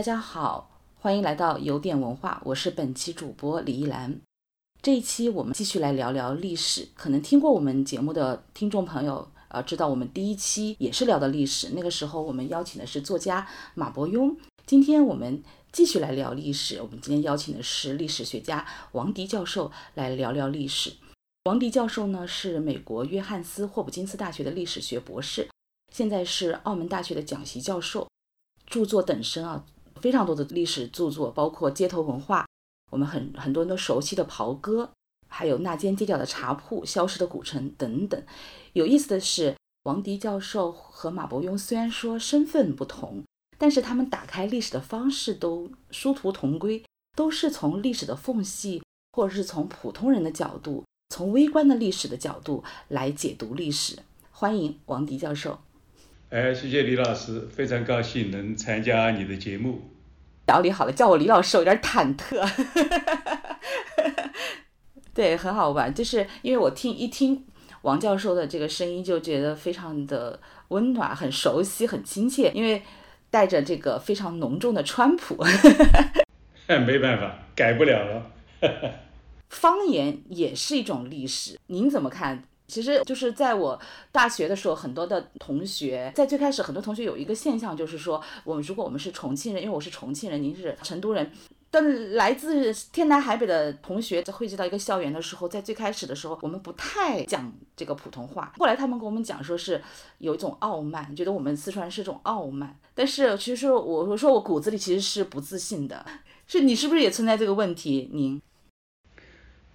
大家好，欢迎来到有点文化，我是本期主播李依兰。这一期我们继续来聊聊历史。可能听过我们节目的听众朋友，呃，知道我们第一期也是聊的历史，那个时候我们邀请的是作家马伯庸。今天我们继续来聊历史，我们今天邀请的是历史学家王迪教授来聊聊历史。王迪教授呢是美国约翰斯霍普金斯大学的历史学博士，现在是澳门大学的讲席教授，著作等身啊。非常多的历史著作，包括街头文化，我们很很多人都熟悉的袍哥，还有那间街角的茶铺、消失的古城等等。有意思的是，王迪教授和马伯庸虽然说身份不同，但是他们打开历史的方式都殊途同归，都是从历史的缝隙，或者是从普通人的角度，从微观的历史的角度来解读历史。欢迎王迪教授。哎，谢谢李老师，非常高兴能参加你的节目。调理好了，叫我李老师，我有点忐忑。对，很好玩，就是因为我听一听王教授的这个声音，就觉得非常的温暖，很熟悉，很亲切，因为带着这个非常浓重的川普。没办法，改不了了。方言也是一种历史，您怎么看？其实就是在我大学的时候，很多的同学在最开始，很多同学有一个现象，就是说，我们如果我们是重庆人，因为我是重庆人，您是成都人，但来自天南海北的同学在汇集到一个校园的时候，在最开始的时候，我们不太讲这个普通话。后来他们跟我们讲，说是有一种傲慢，觉得我们四川是一种傲慢。但是其实我我说我骨子里其实是不自信的，是你是不是也存在这个问题？您？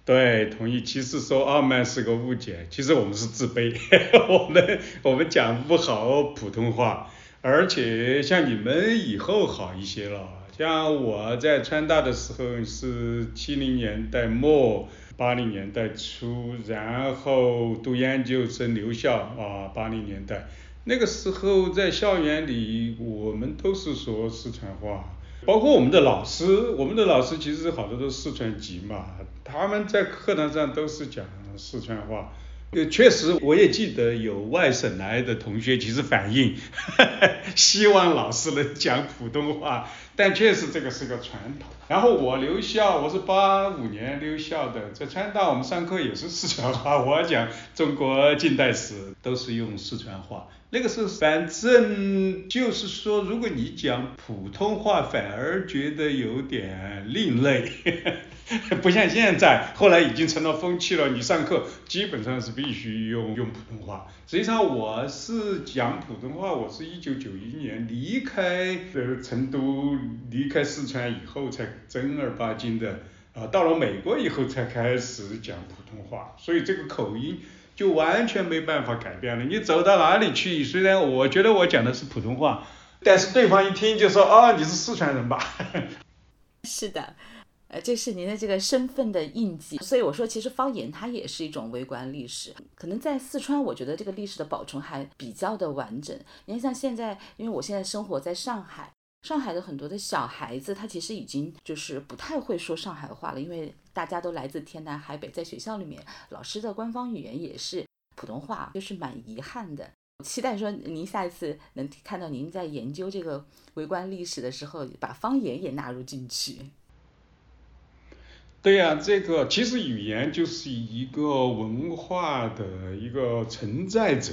对，同意。其实说傲慢是个误解，其实我们是自卑。我们我们讲不好普通话，而且像你们以后好一些了。像我在川大的时候是七零年代末八零年代初，然后读研究生留校啊，八零年代那个时候在校园里我们都是说四川话。包括我们的老师，我们的老师其实好多都是四川籍嘛，他们在课堂上都是讲四川话。呃，确实我也记得有外省来的同学其实反映，希望老师能讲普通话，但确实这个是个传统。然后我留校，我是八五年留校的，在川大我们上课也是四川话，我讲中国近代史都是用四川话。那个时候，反正就是说，如果你讲普通话，反而觉得有点另类，不像现在，后来已经成了风气了。你上课基本上是必须用用普通话。实际上，我是讲普通话，我是一九九一年离开呃成都，离开四川以后，才正儿八经的啊，到了美国以后才开始讲普通话，所以这个口音。就完全没办法改变了。你走到哪里去，虽然我觉得我讲的是普通话，但是对方一听就说啊，你是四川人吧？是的，这是您的这个身份的印记。所以我说，其实方言它也是一种微观历史。可能在四川，我觉得这个历史的保存还比较的完整。你看，像现在，因为我现在生活在上海。上海的很多的小孩子，他其实已经就是不太会说上海话了，因为大家都来自天南海北，在学校里面，老师的官方语言也是普通话，就是蛮遗憾的。期待说您下一次能看到您在研究这个微观历史的时候，把方言也纳入进去。对呀，这个其实语言就是一个文化的一个承载者。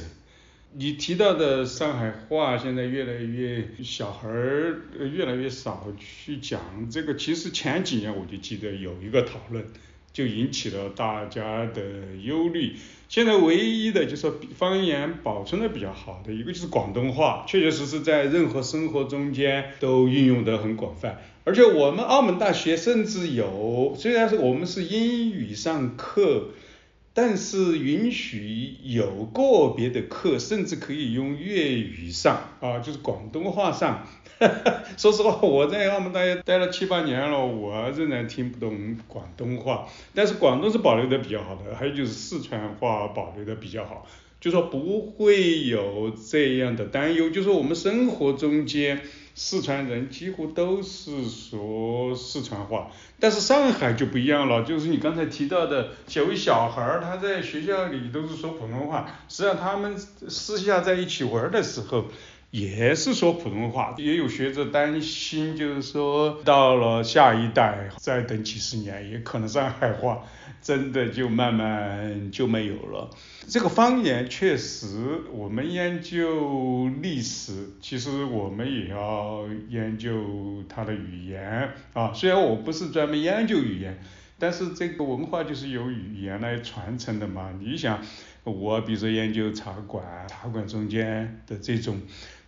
你提到的上海话，现在越来越小孩儿越来越少去讲这个。其实前几年我就记得有一个讨论，就引起了大家的忧虑。现在唯一的就是方言保存的比较好的一个就是广东话，确确实实在任何生活中间都运用得很广泛。而且我们澳门大学甚至有，虽然是我们是英语上课。但是允许有个别的课，甚至可以用粤语上啊，就是广东话上。说实话，我在澳门大学待了七八年了，我仍然听不懂广东话。但是广东是保留的比较好的，还有就是四川话保留的比较好，就说不会有这样的担忧，就说我们生活中间。四川人几乎都是说四川话，但是上海就不一样了，就是你刚才提到的，有位小孩儿他在学校里都是说普通话，实际上他们私下在一起玩的时候，也是说普通话，也有学者担心，就是说到了下一代，再等几十年，也可能上海话真的就慢慢就没有了。这个方言确实，我们研究历史，其实我们也要研究它的语言啊。虽然我不是专门研究语言，但是这个文化就是由语言来传承的嘛。你想，我比如说研究茶馆，茶馆中间的这种。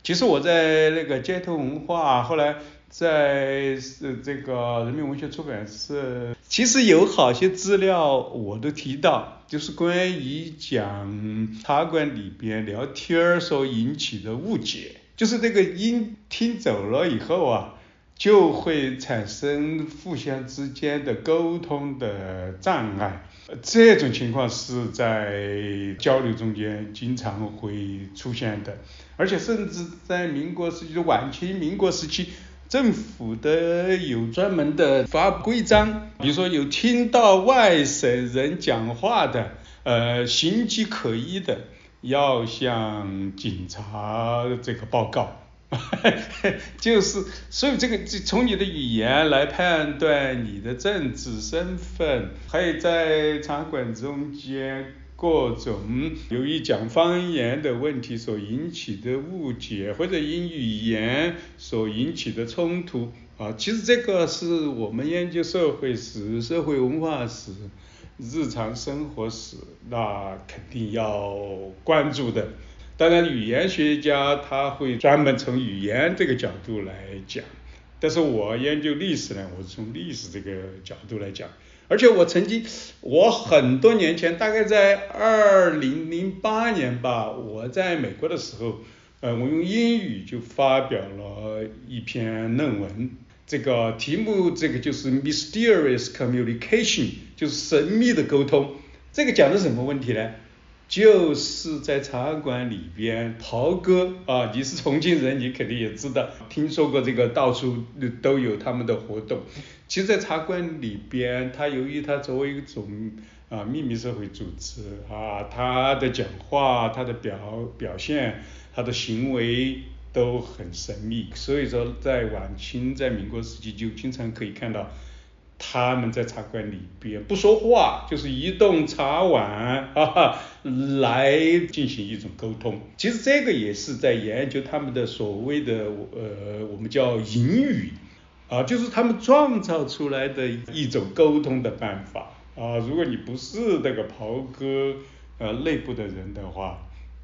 其实我在那个街头文化，后来在是这个人民文学出版社，其实有好些资料我都提到，就是关于讲茶馆里边聊天儿所引起的误解，就是这个音听走了以后啊，就会产生互相之间的沟通的障碍。这种情况是在交流中间经常会出现的，而且甚至在民国时期晚期，民国时期政府的有专门的发规章，比如说有听到外省人讲话的，呃，形迹可疑的，要向警察这个报告。就是，所以这个从你的语言来判断你的政治身份，还有在场馆中间各种由于讲方言的问题所引起的误解，或者因语言所引起的冲突啊，其实这个是我们研究社会史、社会文化史、日常生活史，那肯定要关注的。当然，语言学家他会专门从语言这个角度来讲，但是我研究历史呢，我是从历史这个角度来讲。而且我曾经，我很多年前，大概在二零零八年吧，我在美国的时候，呃，我用英语就发表了一篇论文，这个题目这个就是 Mysterious Communication，就是神秘的沟通。这个讲的什么问题呢？就是在茶馆里边袍哥啊，你是重庆人，你肯定也知道，听说过这个到处都有他们的活动。其实，在茶馆里边，他由于他作为一种啊秘密社会组织啊，他的讲话、他的表表现、他的行为都很神秘，所以说在晚清、在民国时期就经常可以看到。他们在茶馆里边不说话，就是移动茶碗 啊，来进行一种沟通。其实这个也是在研究他们的所谓的呃，我们叫隐语啊，就是他们创造出来的一种沟通的办法啊。如果你不是那个袍哥呃内部的人的话，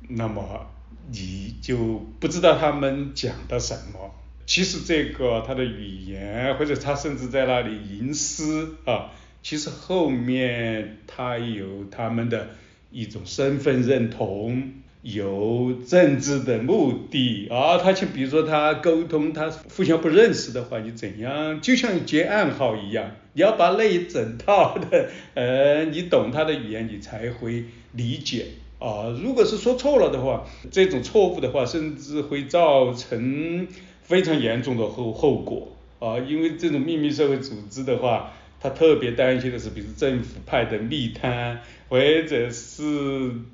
那么你就不知道他们讲的什么。其实这个他的语言，或者他甚至在那里吟诗啊，其实后面他有他们的一种身份认同，有政治的目的啊。他就比如说他沟通，他互相不认识的话，你怎样？就像接暗号一样，你要把那一整套的，呃，你懂他的语言，你才会理解啊。如果是说错了的话，这种错误的话，甚至会造成。非常严重的后后果。啊，因为这种秘密社会组织的话，他特别担心的是，比如政府派的密探，或者是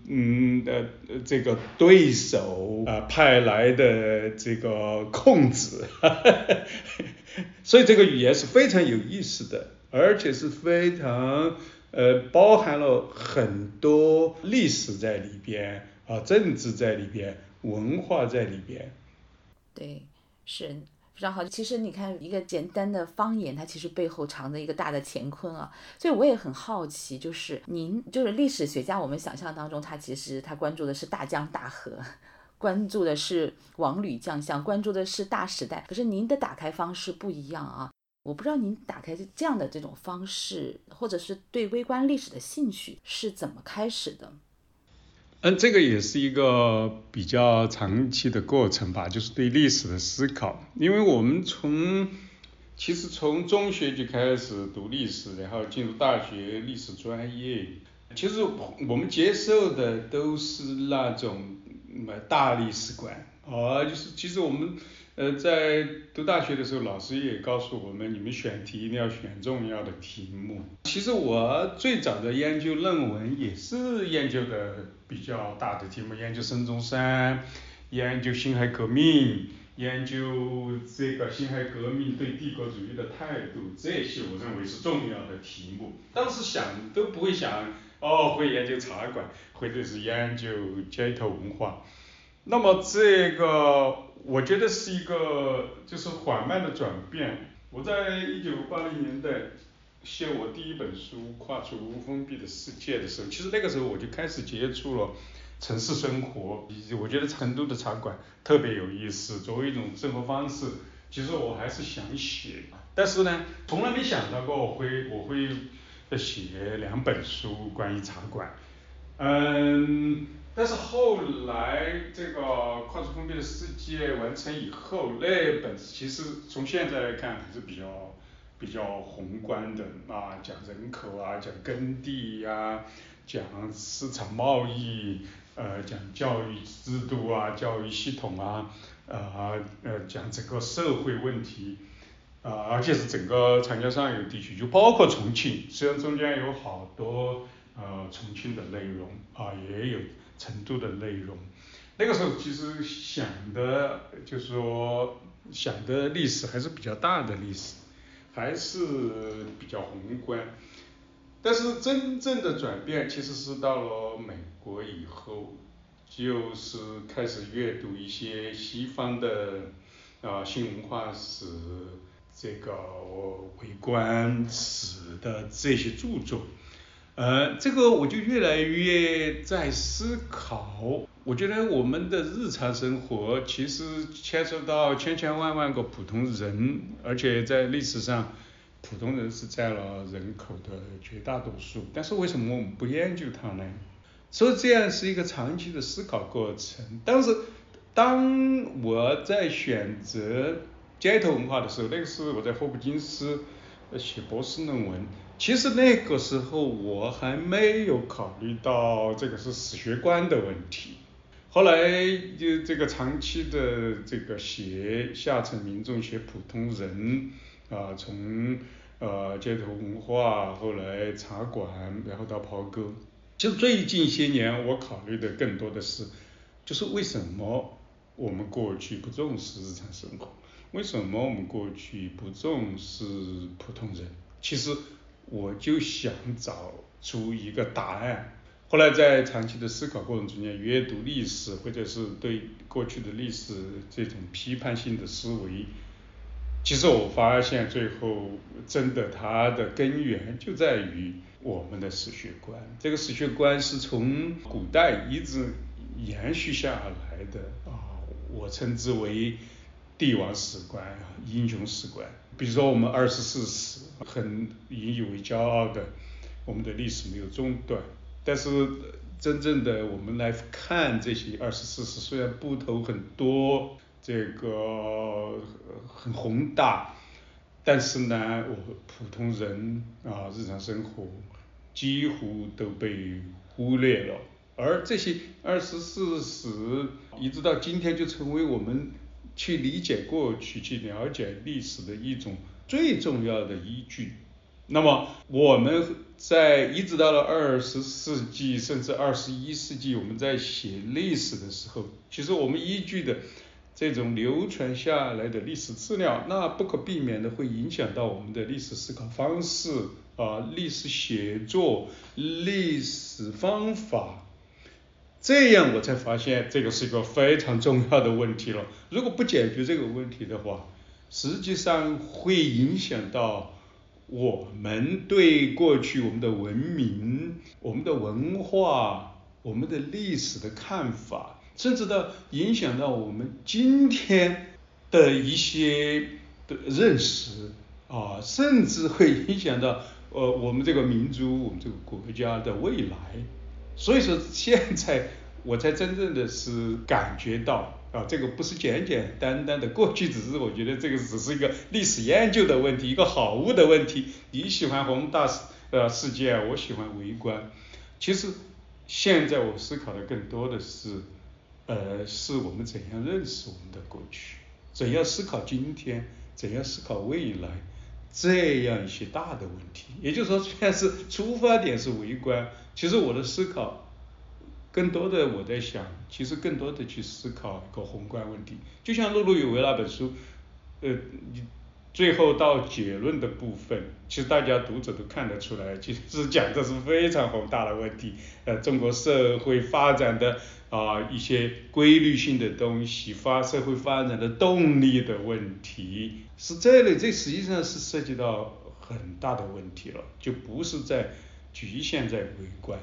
嗯呃这个对手啊派来的这个控制，所以这个语言是非常有意思的，而且是非常呃包含了很多历史在里边啊，政治在里边，文化在里边，对。是非常好，其实你看一个简单的方言，它其实背后藏着一个大的乾坤啊。所以我也很好奇，就是您就是历史学家，我们想象当中他其实他关注的是大江大河，关注的是王吕将相，关注的是大时代。可是您的打开方式不一样啊，我不知道您打开这样的这种方式，或者是对微观历史的兴趣是怎么开始的。嗯，这个也是一个比较长期的过程吧，就是对历史的思考。因为我们从其实从中学就开始读历史，然后进入大学历史专业，其实我们接受的都是那种什么大历史观，啊，就是其实我们。呃，在读大学的时候，老师也告诉我们，你们选题一定要选重要的题目。其实我最早的研究论文也是研究的比较大的题目，研究孙中山，研究辛亥革命，研究这个辛亥革命对帝国主义的态度，这些我认为是重要的题目。当时想都不会想，哦，会研究茶馆，或者是研究街头文化。那么这个我觉得是一个就是缓慢的转变。我在一九八零年代写我第一本书《跨出封闭的世界》的时候，其实那个时候我就开始接触了。城市生活，以及我觉得成都的茶馆特别有意思，作为一种生活方式，其实我还是想写，但是呢，从来没想到过我会我会写两本书关于茶馆，嗯，但是后来这个跨出封闭的世界完成以后，那本其实从现在来看还是比较比较宏观的啊，讲人口啊，讲耕地呀，讲市场贸易。呃，讲教育制度啊，教育系统啊，呃呃，讲整个社会问题，啊，而且是整个长江上游地区，就包括重庆，虽然中间有好多呃重庆的内容啊，也有程度的内容。那个时候其实想的，就是说想的历史还是比较大的历史，还是比较宏观。但是真正的转变其实是到了美国以后，就是开始阅读一些西方的啊新文化史、这个微观史的这些著作，呃，这个我就越来越在思考。我觉得我们的日常生活其实牵涉到千千万万个普通人，而且在历史上。普通人是占了人口的绝大多数，但是为什么我们不研究它呢？所以这样是一个长期的思考过程。但是当我在选择街头文化的时候，那个是我在霍普金斯写博士论文，其实那个时候我还没有考虑到这个是史学观的问题。后来就这个长期的这个写下层民众，写普通人啊，从呃，街头文化，后来茶馆，然后到袍哥。就最近些年，我考虑的更多的是，就是为什么我们过去不重视日常生活？为什么我们过去不重视普通人？其实我就想找出一个答案。后来在长期的思考过程中间，阅读历史，或者是对过去的历史这种批判性的思维。其实我发现，最后真的它的根源就在于我们的史学观。这个史学观是从古代一直延续下来的啊，我称之为帝王史观、英雄史观。比如说我们二十四史，很引以为骄傲的，我们的历史没有中断。但是真正的我们来看这些二十四史，虽然部头很多。这个很宏大，但是呢，我普通人啊，日常生活几乎都被忽略了。而这些二十四史，一直到今天，就成为我们去理解过去、去了解历史的一种最重要的依据。那么，我们在一直到了二十世纪，甚至二十一世纪，我们在写历史的时候，其实我们依据的。这种流传下来的历史资料，那不可避免的会影响到我们的历史思考方式啊，历史写作、历史方法，这样我才发现这个是一个非常重要的问题了。如果不解决这个问题的话，实际上会影响到我们对过去我们的文明、我们的文化、我们的历史的看法。甚至到影响到我们今天的一些的认识啊，甚至会影响到呃我们这个民族、我们这个国家的未来。所以说，现在我才真正的是感觉到啊，这个不是简简单单的过去，只是我觉得这个只是一个历史研究的问题，一个好物的问题。你喜欢宏大呃世界，我喜欢微观。其实现在我思考的更多的是。呃，是我们怎样认识我们的过去，怎样思考今天，怎样思考未来，这样一些大的问题。也就是说，虽然是出发点是微观，其实我的思考更多的我在想，其实更多的去思考一个宏观问题。就像碌碌有为那本书，呃，你最后到结论的部分，其实大家读者都看得出来，其实讲的是非常宏大的问题。呃，中国社会发展的啊一些规律性的东西，发社会发展的动力的问题，是这类，这实际上是涉及到很大的问题了，就不是在局限在围观。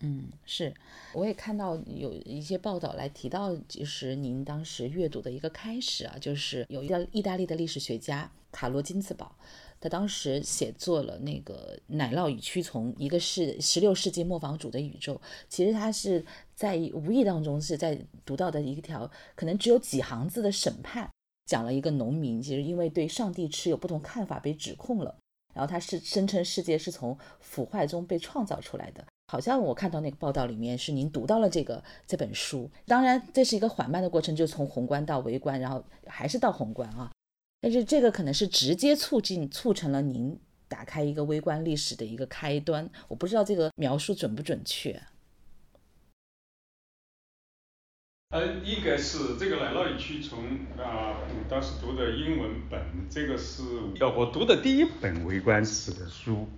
嗯，是，我也看到有一些报道来提到，就是您当时阅读的一个开始啊，就是有一个意大利的历史学家卡罗金茨堡，他当时写作了那个《奶酪与蛆虫》，一个是十六世纪磨坊主的宇宙。其实他是在无意当中是在读到的一条可能只有几行字的审判，讲了一个农民其实因为对上帝持有不同看法被指控了，然后他是声称世界是从腐坏中被创造出来的。好像我看到那个报道里面是您读到了这个这本书，当然这是一个缓慢的过程，就从宏观到微观，然后还是到宏观啊。但是这个可能是直接促进促成了您打开一个微观历史的一个开端。我不知道这个描述准不准确。呃，应该是这个《奶酪与蛆虫》啊，当时读的英文本，这个是我读的第一本微观史的书。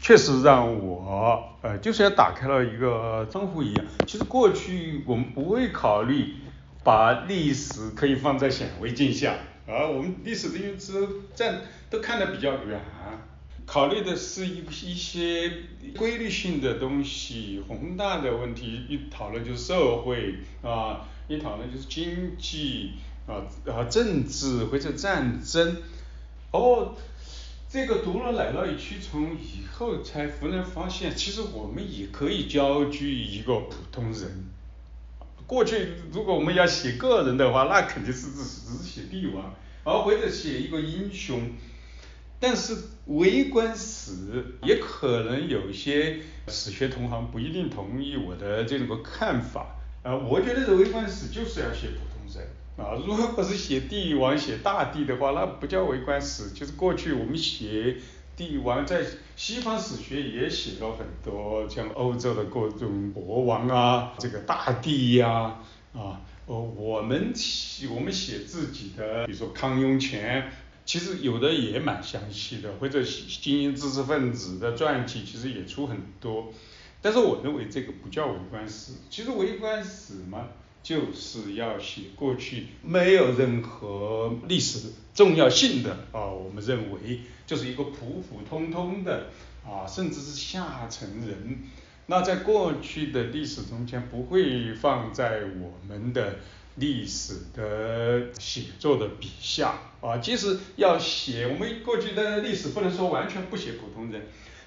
确实让我呃，就是要打开了一个窗户一样。其实过去我们不会考虑把历史可以放在显微镜下，而我们历史的因子站都看得比较远，考虑的是一一些规律性的东西、宏大的问题，一讨论就是社会啊，一讨论就是经济啊啊政治或者战争，哦。这个读了《奶酪与蛆虫》以后，才忽然发现，其实我们也可以交居一个普通人。过去如果我们要写个人的话，那肯定是只只是写帝王，而或者写一个英雄。但是微观史也可能有些史学同行不一定同意我的这种个看法。啊，我觉得这微观史就是要写普通人。啊，如果是写帝王、写大帝的话，那不叫微观史。就是过去我们写帝王，在西方史学也写了很多，像欧洲的各种国王啊，这个大帝呀，啊，哦，我们写我们写自己的，比如说康雍乾，其实有的也蛮详细的，或者精英知识分子的传记，其实也出很多。但是我认为这个不叫微观史。其实微观史嘛。就是要写过去没有任何历史重要性的啊，我们认为就是一个普普通通的啊，甚至是下层人，那在过去的历史中间不会放在我们的历史的写作的笔下啊，即使要写我们过去的历史，不能说完全不写普通人，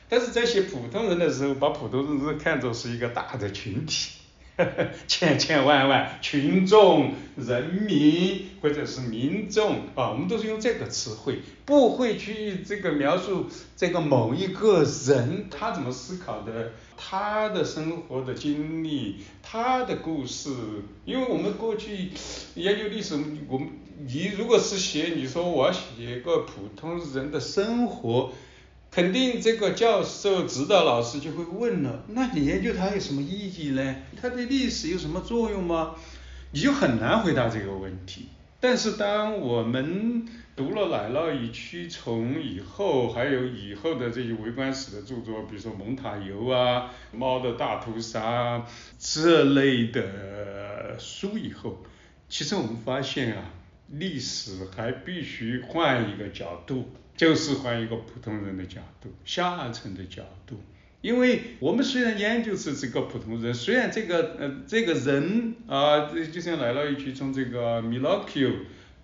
但是在写普通人的时候，把普通人看作是一个大的群体。千千万万群众、人民或者是民众啊，我们都是用这个词汇，不会去这个描述这个某一个人他怎么思考的，他的生活的经历，他的故事。因为我们过去研究历史，我们你如果是写，你说我要写个普通人的生活。肯定这个教授、指导老师就会问了，那你研究它有什么意义呢？它对历史有什么作用吗？你就很难回答这个问题。但是当我们读了《奶酪与蛆虫》以后，还有以后的这些微观史的著作，比如说蒙塔尤啊、猫的大屠杀这类的书以后，其实我们发现啊，历史还必须换一个角度。就是换一个普通人的角度，下层的角度，因为我们虽然研究是这个普通人，虽然这个呃这个人啊，就像奶酪一蛆虫这个米洛 Q，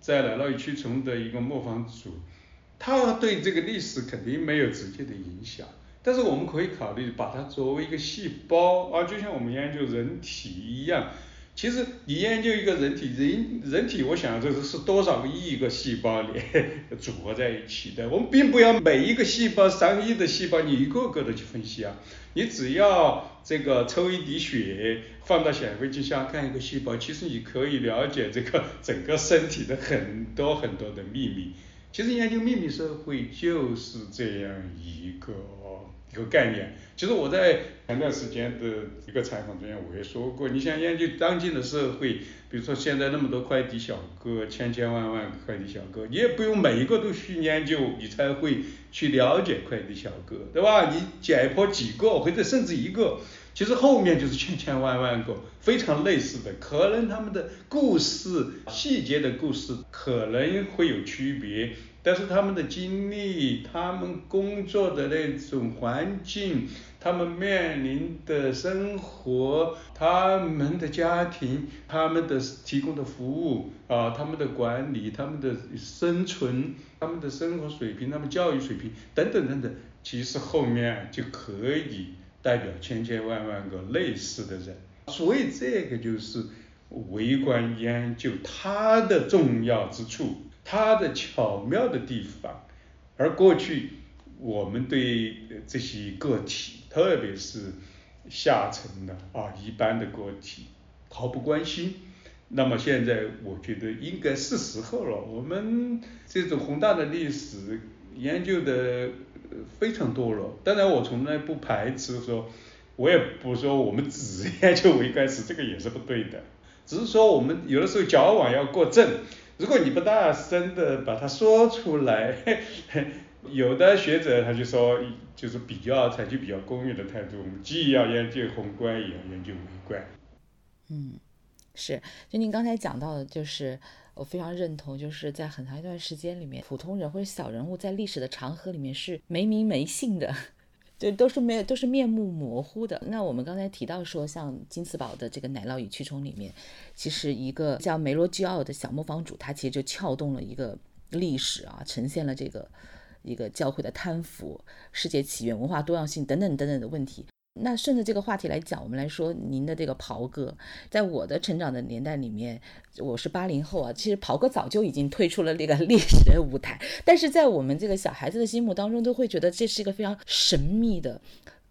在奶酪一蛆虫的一个磨坊主，他对这个历史肯定没有直接的影响，但是我们可以考虑把它作为一个细胞啊，就像我们研究人体一样。其实你研究一个人体，人人体，我想这是是多少个亿个细胞里组合在一起的。我们并不要每一个细胞上亿的细胞，你一个个的去分析啊。你只要这个抽一滴血放到显微镜下看一个细胞，其实你可以了解这个整个身体的很多很多的秘密。其实研究秘密社会就是这样一个一个概念。其实我在前段时间的一个采访中间我也说过，你想研究当今的社会，比如说现在那么多快递小哥，千千万万快递小哥，你也不用每一个都去研究，你才会去了解快递小哥，对吧？你解剖几个或者甚至一个，其实后面就是千千万万个非常类似的，可能他们的故事细节的故事可能会有区别。但是他们的经历，他们工作的那种环境，他们面临的生活，他们的家庭，他们的提供的服务啊，他们的管理，他们的生存，他们的生活水平，他们教育水平等等等等，其实后面就可以代表千千万万个类似的人。所以这个就是微观研究它的重要之处。它的巧妙的地方，而过去我们对这些个体，特别是下层的啊一般的个体毫不关心。那么现在我觉得应该是时候了，我们这种宏大的历史研究的非常多了。当然我从来不排斥说，我也不说我们只研究微观史，这个也是不对的。只是说我们有的时候矫枉要过正。如果你不大声的把它说出来，有的学者他就说，就是比较采取比较公允的态度，我们既要研究宏观，也要研究微观。嗯，是，就您刚才讲到的，就是我非常认同，就是在很长一段时间里面，普通人或者小人物在历史的长河里面是没名没姓的。就都是没都是面目模糊的。那我们刚才提到说，像金斯堡的这个奶酪与蛆虫里面，其实一个叫梅罗基奥的小磨坊主，他其实就撬动了一个历史啊，呈现了这个一个教会的贪腐、世界起源、文化多样性等等等等的问题。那顺着这个话题来讲，我们来说您的这个袍哥，在我的成长的年代里面，我是八零后啊，其实袍哥早就已经退出了那个 历史的舞台，但是在我们这个小孩子的心目当中，都会觉得这是一个非常神秘的、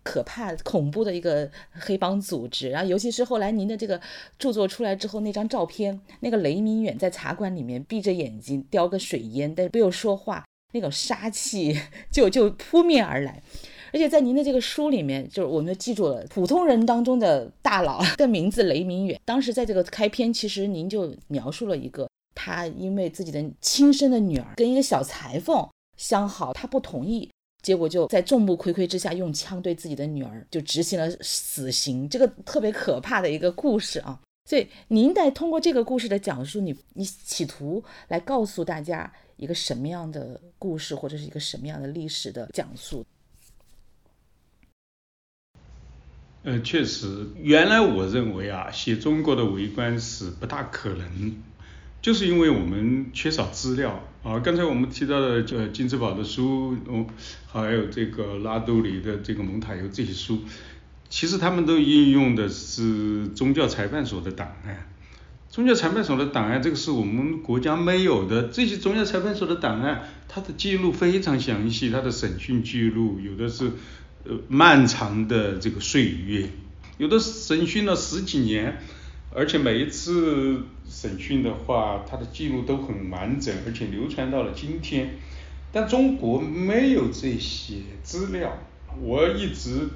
可怕、恐怖的一个黑帮组织。然后，尤其是后来您的这个著作出来之后，那张照片，那个雷明远在茶馆里面闭着眼睛叼个水烟，但是没有说话，那种杀气 就就扑面而来。而且在您的这个书里面，就是我们记住了普通人当中的大佬的名字雷明远。当时在这个开篇，其实您就描述了一个他因为自己的亲生的女儿跟一个小裁缝相好，他不同意，结果就在众目睽睽之下用枪对自己的女儿就执行了死刑，这个特别可怕的一个故事啊。所以您在通过这个故事的讲述，你你企图来告诉大家一个什么样的故事，或者是一个什么样的历史的讲述？呃，确实，原来我认为啊，写中国的微观史不大可能，就是因为我们缺少资料啊。刚才我们提到的呃金志宝的书，哦，还有这个拉杜里的这个蒙塔尤这些书，其实他们都应用的是宗教裁判所的档案。宗教裁判所的档案，这个是我们国家没有的。这些宗教裁判所的档案，它的记录非常详细，它的审讯记录有的是。漫长的这个岁月，有的审讯了十几年，而且每一次审讯的话，它的记录都很完整，而且流传到了今天。但中国没有这些资料，我一直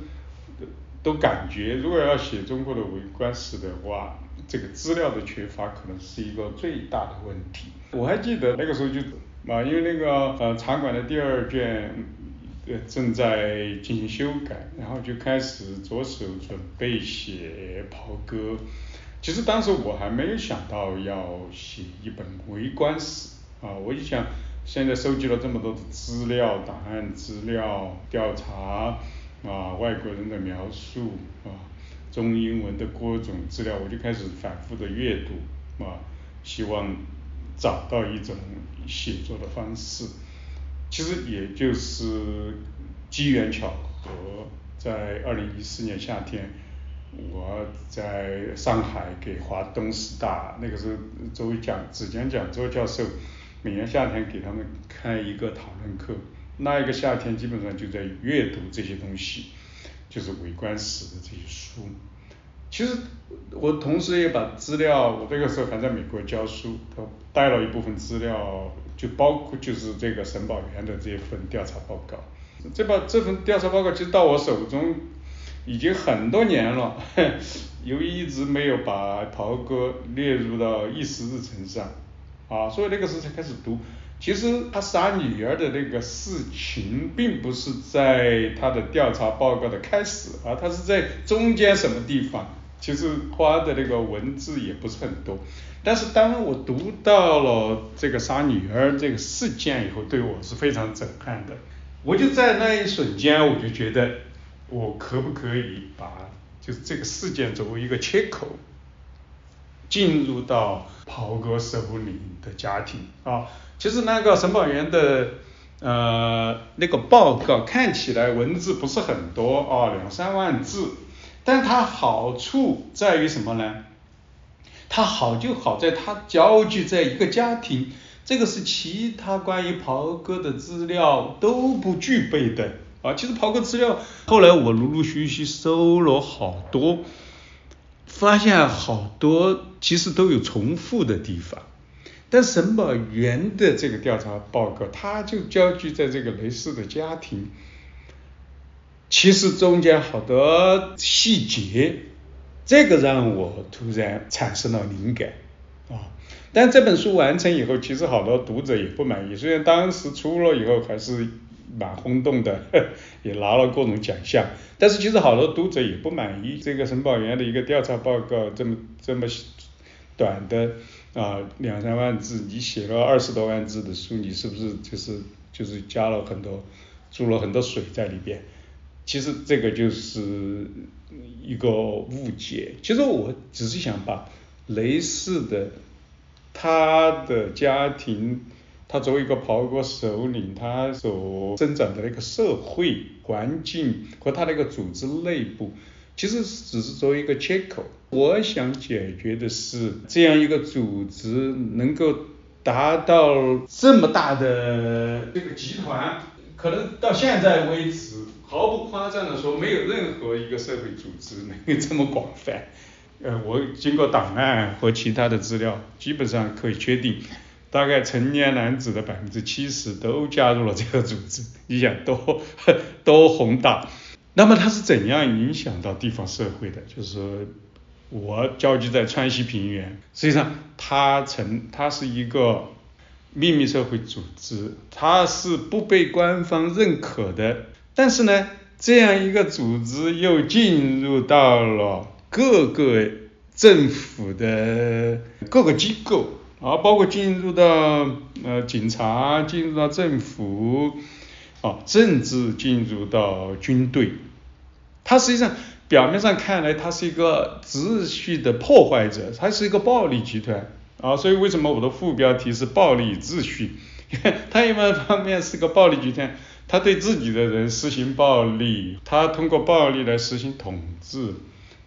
都感觉，如果要写中国的微观史的话，这个资料的缺乏可能是一个最大的问题。我还记得那个时候就啊，因为那个呃茶馆的第二卷。呃，正在进行修改，然后就开始着手准备写袍哥。其实当时我还没有想到要写一本微观史啊，我就想现在收集了这么多的资料、档案资料、调查啊、外国人的描述啊、中英文的各种资料，我就开始反复的阅读啊，希望找到一种写作的方式。其实也就是机缘巧合，在二零一四年夏天，我在上海给华东师大那个时候作为讲只讲讲座教授，每年夏天给他们开一个讨论课，那一个夏天基本上就在阅读这些东西，就是微观史的这些书。其实我同时也把资料，我那个时候还在美国教书，他带了一部分资料。就包括就是这个沈宝元的这份调查报告，这把这份调查报告其实到我手中已经很多年了，由于一直没有把袍哥列入到议事日程上，啊，所以那个时候才开始读。其实他杀女儿的那个事情，并不是在他的调查报告的开始啊，他是在中间什么地方，其实花的那个文字也不是很多。但是当我读到了这个杀女儿这个事件以后，对我是非常震撼的。我就在那一瞬间，我就觉得，我可不可以把就是这个事件作为一个切口，进入到袍哥首领的家庭啊？其实那个审报员的呃那个报告看起来文字不是很多啊，两三万字，但它好处在于什么呢？它好就好在它交聚在一个家庭，这个是其他关于袍哥的资料都不具备的啊。其实袍哥资料后来我陆陆续续搜了好多，发现好多其实都有重复的地方。但审报员的这个调查报告，他就交聚在这个雷氏的家庭，其实中间好多细节，这个让我突然产生了灵感啊！但这本书完成以后，其实好多读者也不满意。虽然当时出了以后还是蛮轰动的，也拿了各种奖项，但是其实好多读者也不满意这个审报员的一个调查报告这么这么短的。啊，两三万字，你写了二十多万字的书，你是不是就是就是加了很多，注了很多水在里边？其实这个就是一个误解。其实我只是想把雷氏的他的家庭，他作为一个袍哥首领，他所生长的那个社会环境和他那个组织内部。其实只是作为一个切口，我想解决的是这样一个组织能够达到这么大的这个集团，可能到现在为止，毫不夸张的说，没有任何一个社会组织能够这么广泛。呃，我经过档案和其他的资料，基本上可以确定，大概成年男子的百分之七十都加入了这个组织。你想多多宏大？那么它是怎样影响到地方社会的？就是我交集在川西平原，实际上它成它是一个秘密社会组织，它是不被官方认可的。但是呢，这样一个组织又进入到了各个政府的各个机构，啊，包括进入到呃警察，进入到政府。啊，甚至进入到军队，它实际上表面上看来，它是一个秩序的破坏者，它是一个暴力集团啊。所以为什么我的副标题是暴力秩序？它一方面是个暴力集团，他对自己的人实行暴力，他通过暴力来实行统治。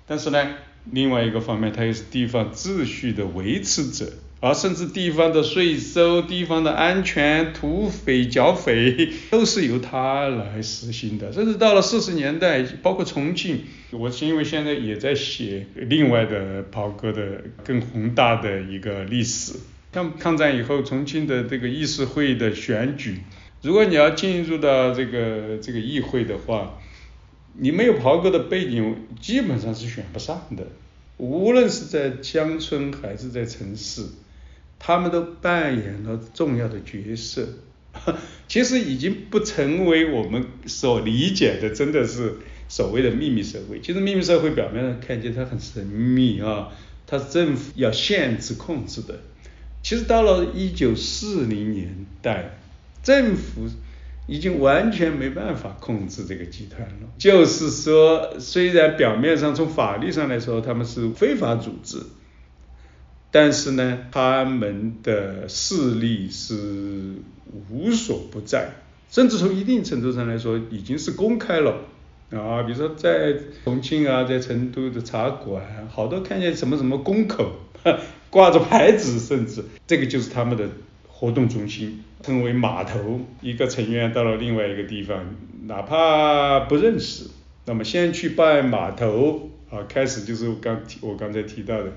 但是呢，另外一个方面，他又是地方秩序的维持者。而甚至地方的税收、地方的安全、土匪剿匪，都是由他来实行的。甚至到了四十年代，包括重庆，我是因为现在也在写另外的袍哥的更宏大的一个历史。像抗战以后，重庆的这个议事会的选举，如果你要进入到这个这个议会的话，你没有袍哥的背景，基本上是选不上的。无论是在乡村还是在城市。他们都扮演了重要的角色，其实已经不成为我们所理解的，真的是所谓的秘密社会。其实秘密社会表面上看起来它很神秘啊，它是政府要限制控制的。其实到了一九四零年代，政府已经完全没办法控制这个集团了。就是说，虽然表面上从法律上来说，他们是非法组织。但是呢，他们的势力是无所不在，甚至从一定程度上来说，已经是公开了啊。比如说在重庆啊，在成都的茶馆，好多看见什么什么宫口 挂着牌子，甚至这个就是他们的活动中心，称为码头。一个成员到了另外一个地方，哪怕不认识，那么先去拜码头啊，开始就是刚我刚才提到的。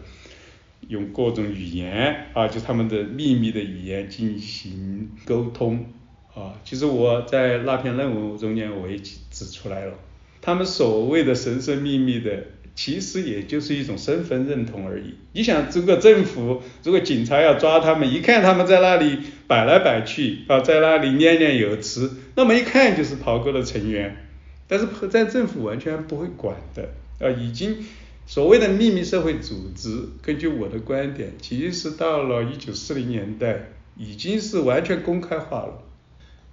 用各种语言啊，就他们的秘密的语言进行沟通啊。其实我在那篇论文中间我也指出来了，他们所谓的神神秘秘的，其实也就是一种身份认同而已。你想，如果政府如果警察要抓他们，一看他们在那里摆来摆去啊，在那里念念有词，那么一看就是袍哥的成员。但是在政府完全不会管的啊，已经所谓的秘密社会组织，根据我的观点，其实到了一九四零年代已经是完全公开化了，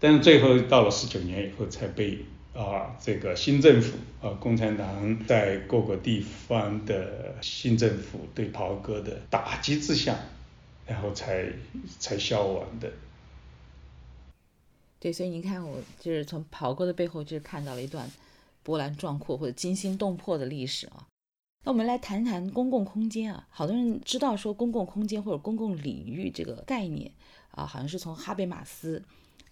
但是最后到了十九年以后才被啊这个新政府啊共产党在各个地方的新政府对袍哥的打击之下，然后才才消亡的。对，所以您看，我就是从袍哥的背后，就是看到了一段波澜壮阔或者惊心动魄的历史啊。那我们来谈谈公共空间啊，好多人知道说公共空间或者公共领域这个概念啊，好像是从哈贝马斯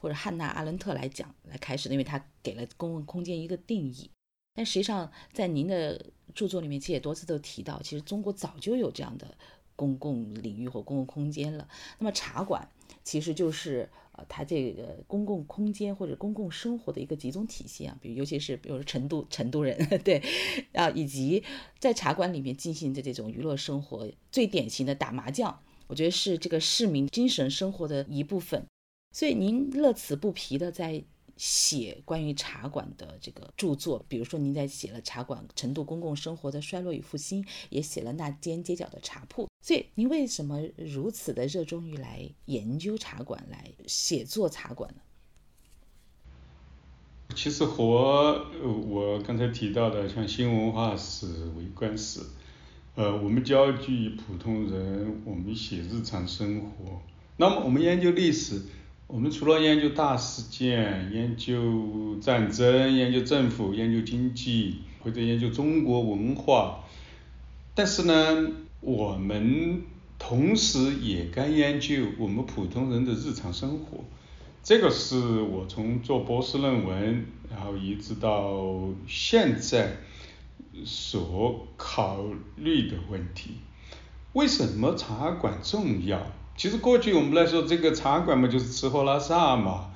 或者汉娜阿伦特来讲来开始的，因为他给了公共空间一个定义。但实际上，在您的著作里面，其实也多次都提到，其实中国早就有这样的公共领域或公共空间了。那么茶馆其实就是。呃，它这个公共空间或者公共生活的一个集中体现啊，比如尤其是比如说成都成都人 对，啊，以及在茶馆里面进行的这种娱乐生活，最典型的打麻将，我觉得是这个市民精神生活的一部分。所以您乐此不疲的在。写关于茶馆的这个著作，比如说您在写了茶馆成都公共生活的衰落与复兴，也写了那间街角的茶铺。所以您为什么如此的热衷于来研究茶馆，来写作茶馆呢？其实和我刚才提到的像新文化史、微观史，呃，我们焦聚普通人，我们写日常生活。那么我们研究历史。我们除了研究大事件、研究战争、研究政府、研究经济，或者研究中国文化，但是呢，我们同时也该研究我们普通人的日常生活。这个是我从做博士论文，然后一直到现在所考虑的问题。为什么茶馆重要？其实过去我们来说，这个茶馆嘛，就是吃喝拉撒嘛，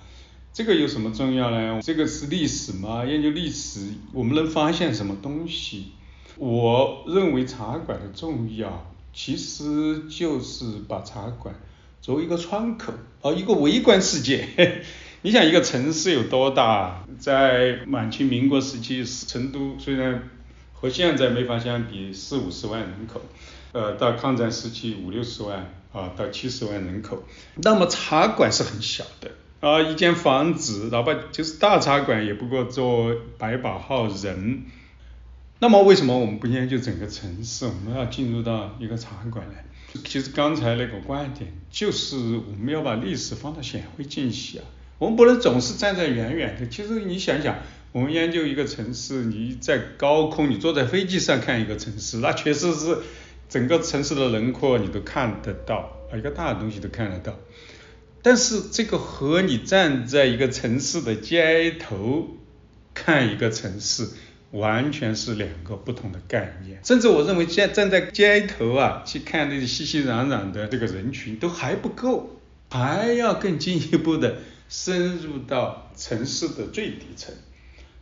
这个有什么重要呢？这个是历史嘛，研究历史，我们能发现什么东西？我认为茶馆的重要，其实就是把茶馆作为一个窗口，哦，一个微观世界。你想一个城市有多大？在满清民国时期，成都虽然和现在没法相比，四五十万人口，呃，到抗战时期五六十万。啊，到七十万人口，那么茶馆是很小的啊，一间房子，哪怕就是大茶馆也不过坐百把号人。那么为什么我们不研究整个城市，我们要进入到一个茶馆呢？其实刚才那个观点就是我们要把历史放到显微镜下，我们不能总是站在远远的。其实你想想，我们研究一个城市，你在高空，你坐在飞机上看一个城市，那确实是。整个城市的轮廓你都看得到，啊，一个大的东西都看得到。但是这个和你站在一个城市的街头看一个城市，完全是两个不同的概念。甚至我认为，站站在街头啊，去看那些熙熙攘攘的这个人群都还不够，还要更进一步的深入到城市的最底层。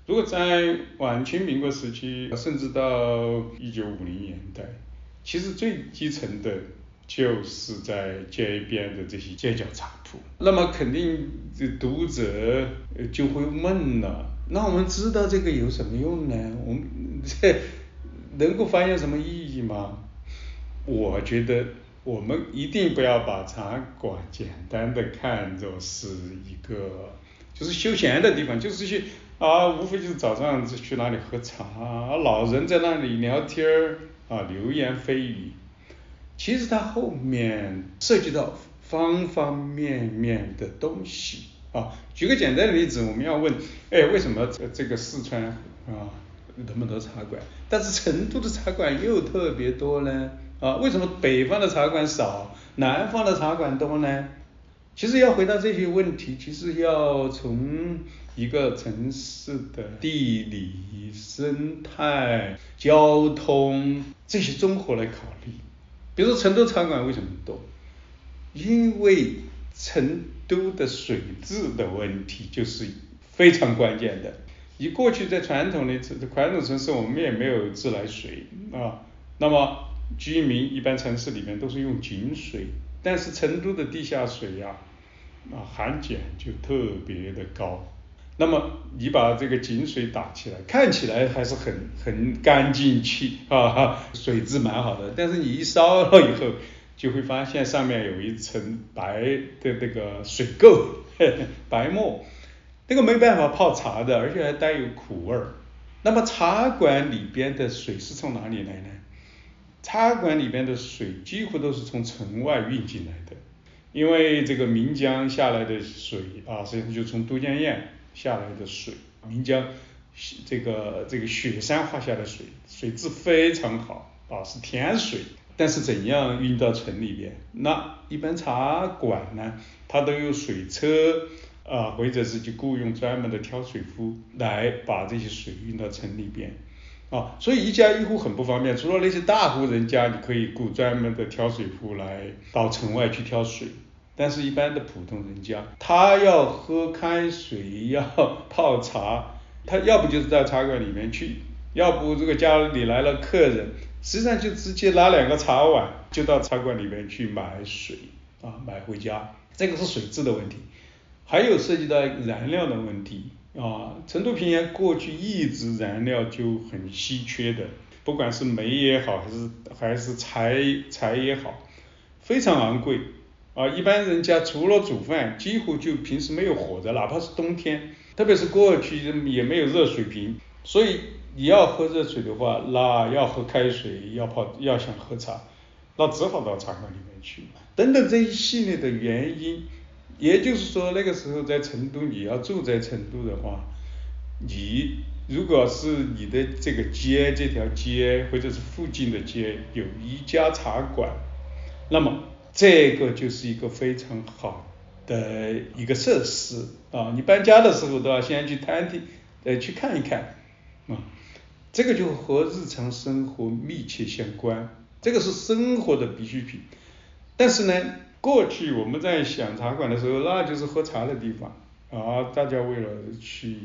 如果在晚清民国时期，甚至到一九五零年代。其实最基层的，就是在街边的这些街角茶铺。那么肯定这读者就会问了：那我们知道这个有什么用呢？我们这 能够发现什么意义吗？我觉得我们一定不要把茶馆简单的看作是一个就是休闲的地方，就是去啊，无非就是早上去哪里喝茶，老人在那里聊天儿。啊，流言蜚语，其实它后面涉及到方方面面的东西啊。举个简单的例子，我们要问，哎，为什么这个四川啊那么多茶馆，但是成都的茶馆又特别多呢？啊，为什么北方的茶馆少，南方的茶馆多呢？其实要回答这些问题，其实要从一个城市的地理、生态、交通这些综合来考虑。比如成都茶馆为什么多？因为成都的水质的问题就是非常关键的。你过去在传统的传统城市，我们也没有自来水啊，那么居民一般城市里面都是用井水，但是成都的地下水呀，啊含碱就特别的高。那么你把这个井水打起来，看起来还是很很干净气啊，水质蛮好的。但是你一烧了以后，就会发现上面有一层白的这个水垢，白沫，那个没办法泡茶的，而且还带有苦味儿。那么茶馆里边的水是从哪里来呢？茶馆里边的水几乎都是从城外运进来的，因为这个岷江下来的水啊，实际上就从都江堰。下来的水，岷江这个这个雪山滑下的水，水质非常好啊，是甜水。但是怎样运到城里边？那一般茶馆呢，它都有水车啊，或者是就雇佣专门的挑水夫来把这些水运到城里边啊。所以一家一户很不方便，除了那些大户人家，你可以雇专门的挑水夫来到城外去挑水。但是，一般的普通人家，他要喝开水，要泡茶，他要不就是到茶馆里面去，要不这个家里来了客人，实际上就直接拿两个茶碗，就到茶馆里面去买水，啊，买回家，这个是水质的问题。还有涉及到燃料的问题，啊，成都平原过去一直燃料就很稀缺的，不管是煤也好，还是还是柴柴也好，非常昂贵。啊，一般人家除了煮饭，几乎就平时没有火的，哪怕是冬天，特别是过去也没有热水瓶，所以你要喝热水的话，那要喝开水，要泡，要想喝茶，那只好到茶馆里面去。等等这一系列的原因，也就是说那个时候在成都，你要住在成都的话，你如果是你的这个街这条街或者是附近的街有一家茶馆，那么。这个就是一个非常好的一个设施啊！你搬家的时候都要先去探听，呃，去看一看啊。这个就和日常生活密切相关，这个是生活的必需品。但是呢，过去我们在想茶馆的时候，那就是喝茶的地方啊，大家为了去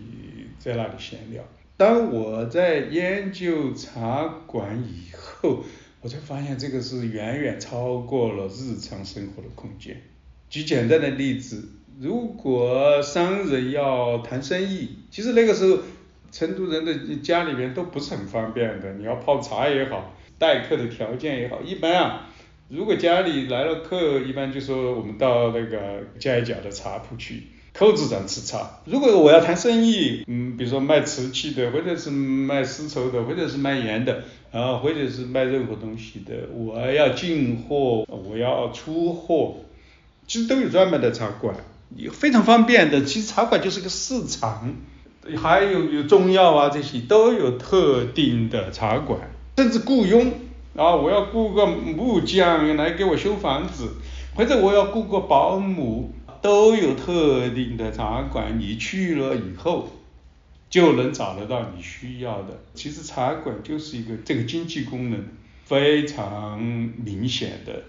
在那里闲聊。当我在研究茶馆以后，我才发现这个是远远超过了日常生活的空间。举简单的例子，如果商人要谈生意，其实那个时候成都人的家里面都不是很方便的。你要泡茶也好，待客的条件也好，一般啊，如果家里来了客，一般就说我们到那个街角的茶铺去。扣子上吃茶。如果我要谈生意，嗯，比如说卖瓷器的，或者是卖丝绸的，或者是卖盐的，啊，或者是卖任何东西的，我要进货，我要出货，其实都有专门的茶馆，非常方便的。其实茶馆就是个市场，还有有中药啊这些都有特定的茶馆，甚至雇佣啊，我要雇个木匠来给我修房子，或者我要雇个保姆。都有特定的茶馆，你去了以后就能找得到你需要的。其实茶馆就是一个这个经济功能非常明显的，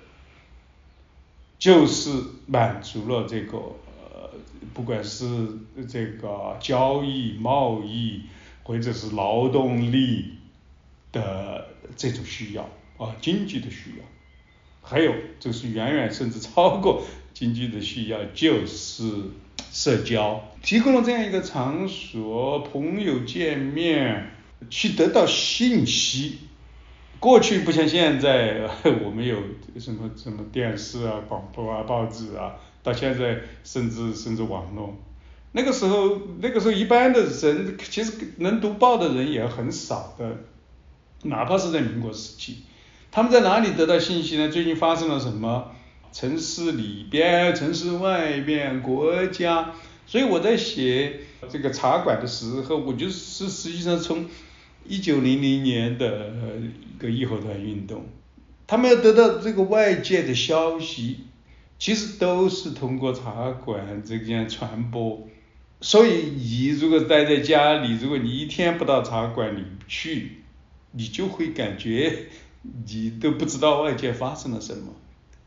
就是满足了这个呃，不管是这个交易贸易或者是劳动力的这种需要啊，经济的需要，还有就是远远甚至超过。经济的需要就是社交，提供了这样一个场所，朋友见面，去得到信息。过去不像现在，我们有什么什么电视啊、广播啊、报纸啊，到现在甚至甚至网络。那个时候，那个时候一般的人其实能读报的人也很少的，哪怕是在民国时期，他们在哪里得到信息呢？最近发生了什么？城市里边，城市外边，国家，所以我在写这个茶馆的时候，我就是实际上从一九零零年的一个义和团运动，他们要得到这个外界的消息，其实都是通过茶馆这样传播。所以你如果待在家里，如果你一天不到茶馆里去，你就会感觉你都不知道外界发生了什么。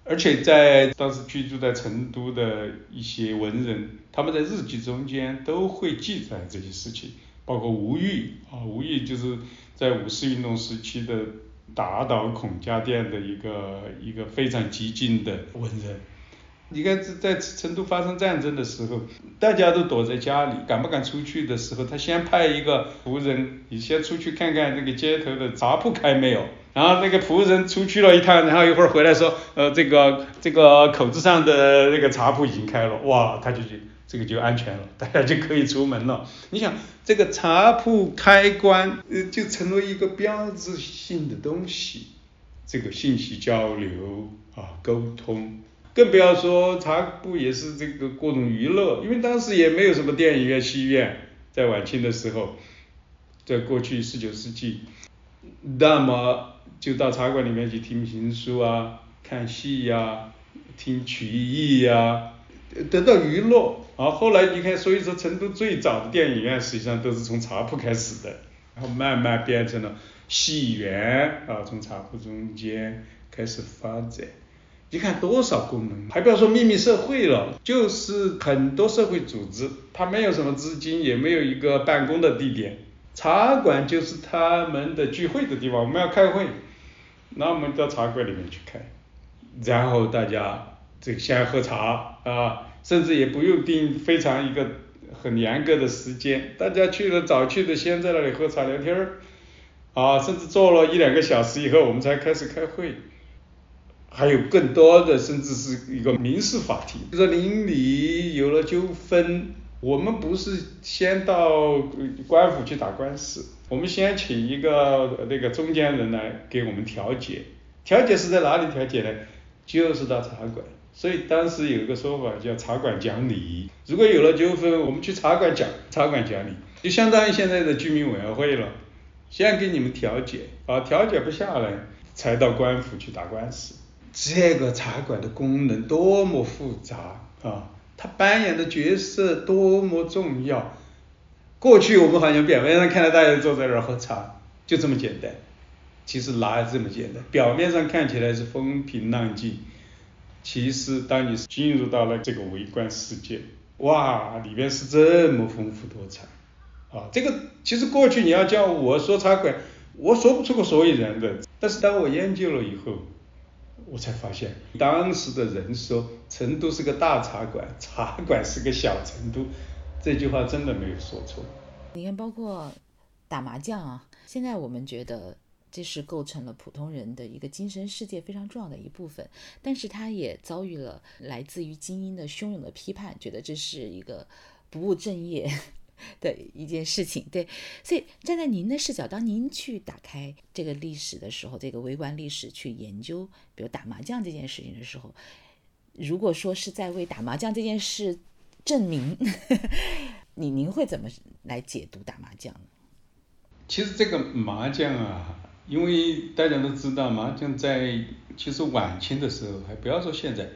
而且在当时居住在成都的一些文人，他们在日记中间都会记载这些事情，包括吴玉啊，吴玉就是在五四运动时期的打倒孔家店的一个一个非常激进的文人。你看在成都发生战争的时候，大家都躲在家里，敢不敢出去的时候，他先派一个仆人，你先出去看看这个街头的茶铺开没有。然后那个仆人出去了一趟，然后一会儿回来说，呃，这个这个口子上的那个茶铺已经开了，哇，他就就这个就安全了，大家就可以出门了。你想这个茶铺开关，呃，就成为一个标志性的东西，这个信息交流啊，沟通，更不要说茶铺也是这个各种娱乐，因为当时也没有什么电影院、戏院，在晚清的时候，在过去十九世纪，那么。就到茶馆里面去听评书啊，看戏呀，听曲艺呀，得到娱乐。啊，后来你看，所以说成都最早的电影院实际上都是从茶铺开始的，然后慢慢变成了戏园啊，从茶铺中间开始发展。你看多少功能，还不要说秘密社会了，就是很多社会组织，它没有什么资金，也没有一个办公的地点，茶馆就是他们的聚会的地方，我们要开会。那我们到茶馆里面去开，然后大家这个先喝茶啊，甚至也不用定非常一个很严格的时间，大家去了早去的先在那里喝茶聊天儿，啊，甚至坐了一两个小时以后，我们才开始开会，还有更多的甚至是一个民事法庭，就说邻里有了纠纷。我们不是先到官府去打官司，我们先请一个那个中间人来给我们调解。调解是在哪里调解呢？就是到茶馆。所以当时有一个说法叫茶馆讲理。如果有了纠纷，我们去茶馆讲，茶馆讲理，就相当于现在的居民委员会了。先给你们调解，啊，调解不下来，才到官府去打官司。这个茶馆的功能多么复杂啊！他扮演的角色多么重要！过去我们好像表面上看到大家坐在那儿喝茶，就这么简单。其实哪有这么简单？表面上看起来是风平浪静，其实当你进入到了这个微观世界，哇，里面是这么丰富多彩啊！这个其实过去你要叫我说茶馆，我说不出个所以然的。但是当我研究了以后，我才发现，当时的人说成都是个大茶馆，茶馆是个小成都，这句话真的没有说错。你看，包括打麻将啊，现在我们觉得这是构成了普通人的一个精神世界非常重要的一部分，但是它也遭遇了来自于精英的汹涌的批判，觉得这是一个不务正业。的一件事情，对，所以站在您的视角，当您去打开这个历史的时候，这个微观历史去研究，比如打麻将这件事情的时候，如果说是在为打麻将这件事证明，你您会怎么来解读打麻将呢？其实这个麻将啊，因为大家都知道，麻将在其实晚清的时候，还不要说现在，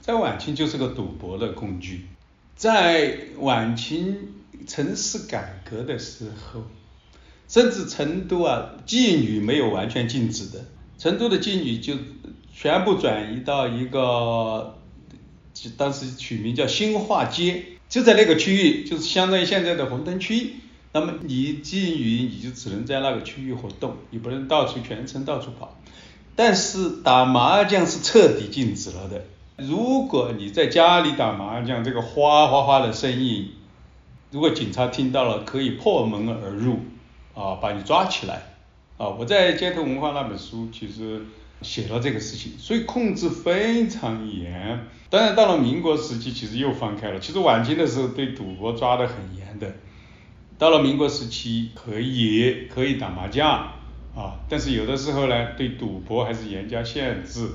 在晚清就是个赌博的工具，在晚清。城市改革的时候，甚至成都啊，妓女没有完全禁止的，成都的妓女就全部转移到一个，当时取名叫新化街，就在那个区域，就是相当于现在的红灯区。那么你妓女你就只能在那个区域活动，你不能到处全城到处跑。但是打麻将是彻底禁止了的。如果你在家里打麻将，这个哗哗哗的声音。如果警察听到了，可以破门而入，啊，把你抓起来，啊，我在《街头文化》那本书其实写了这个事情，所以控制非常严。当然到了民国时期，其实又放开了。其实晚清的时候对赌博抓得很严的，到了民国时期可以可以打麻将，啊，但是有的时候呢，对赌博还是严加限制。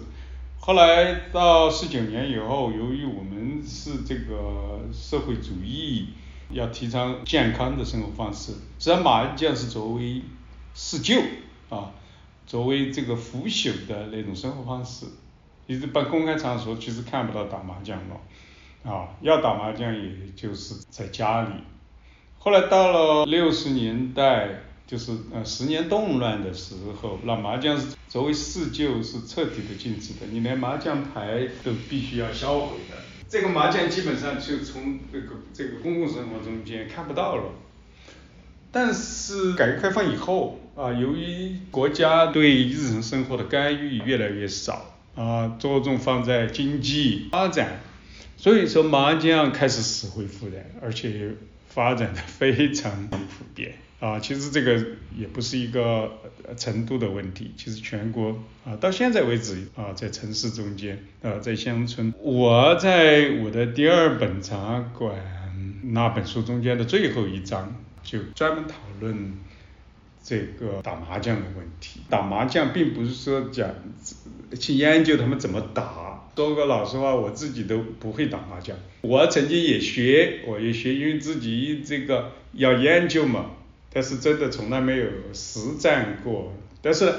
后来到四九年以后，由于我们是这个社会主义。要提倡健康的生活方式，实际上麻将是作为四旧啊，作为这个腐朽的那种生活方式，一般公开场所其实看不到打麻将了，啊，要打麻将也就是在家里。后来到了六十年代，就是呃十年动乱的时候，那麻将作为四旧是彻底的禁止的，你连麻将牌都必须要销毁的。这个麻将基本上就从这个这个公共生活中间看不到了。但是改革开放以后啊，由于国家对日常生活的干预越来越少啊，着重放在经济发展，所以说麻将开始死灰复燃，而且发展的非常普遍。啊，其实这个也不是一个程度的问题，其实全国啊到现在为止啊，在城市中间啊，在乡村，我在我的第二本茶馆那本书中间的最后一章就专门讨论这个打麻将的问题。打麻将并不是说讲去研究他们怎么打，说个老实话，我自己都不会打麻将。我曾经也学，我也学，因为自己这个要研究嘛。但是真的从来没有实战过，但是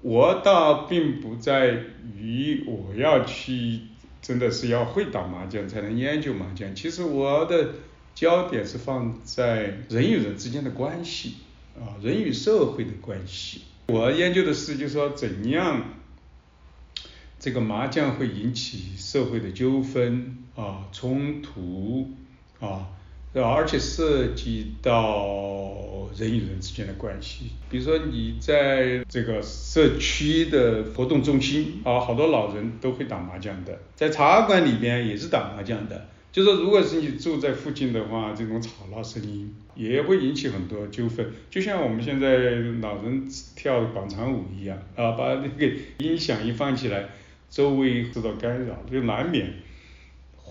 我倒并不在于我要去，真的是要会打麻将才能研究麻将。其实我的焦点是放在人与人之间的关系，啊，人与社会的关系。我研究的是，就是说怎样这个麻将会引起社会的纠纷啊、冲突啊。而且涉及到人与人之间的关系，比如说你在这个社区的活动中心啊，好多老人都会打麻将的，在茶馆里边也是打麻将的。就说如果是你住在附近的话，这种吵闹声音也会引起很多纠纷，就像我们现在老人跳广场舞一样啊，把那个音响一放起来，周围受到干扰，就难免。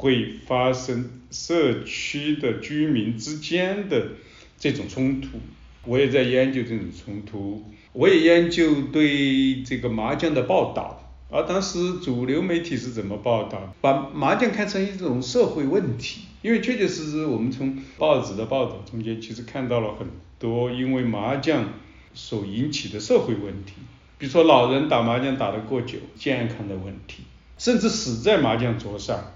会发生社区的居民之间的这种冲突，我也在研究这种冲突，我也研究对这个麻将的报道，而当时主流媒体是怎么报道，把麻将看成一种社会问题，因为确确实实我们从报纸的报道中间其实看到了很多因为麻将所引起的社会问题，比如说老人打麻将打得过久，健康的问题，甚至死在麻将桌上。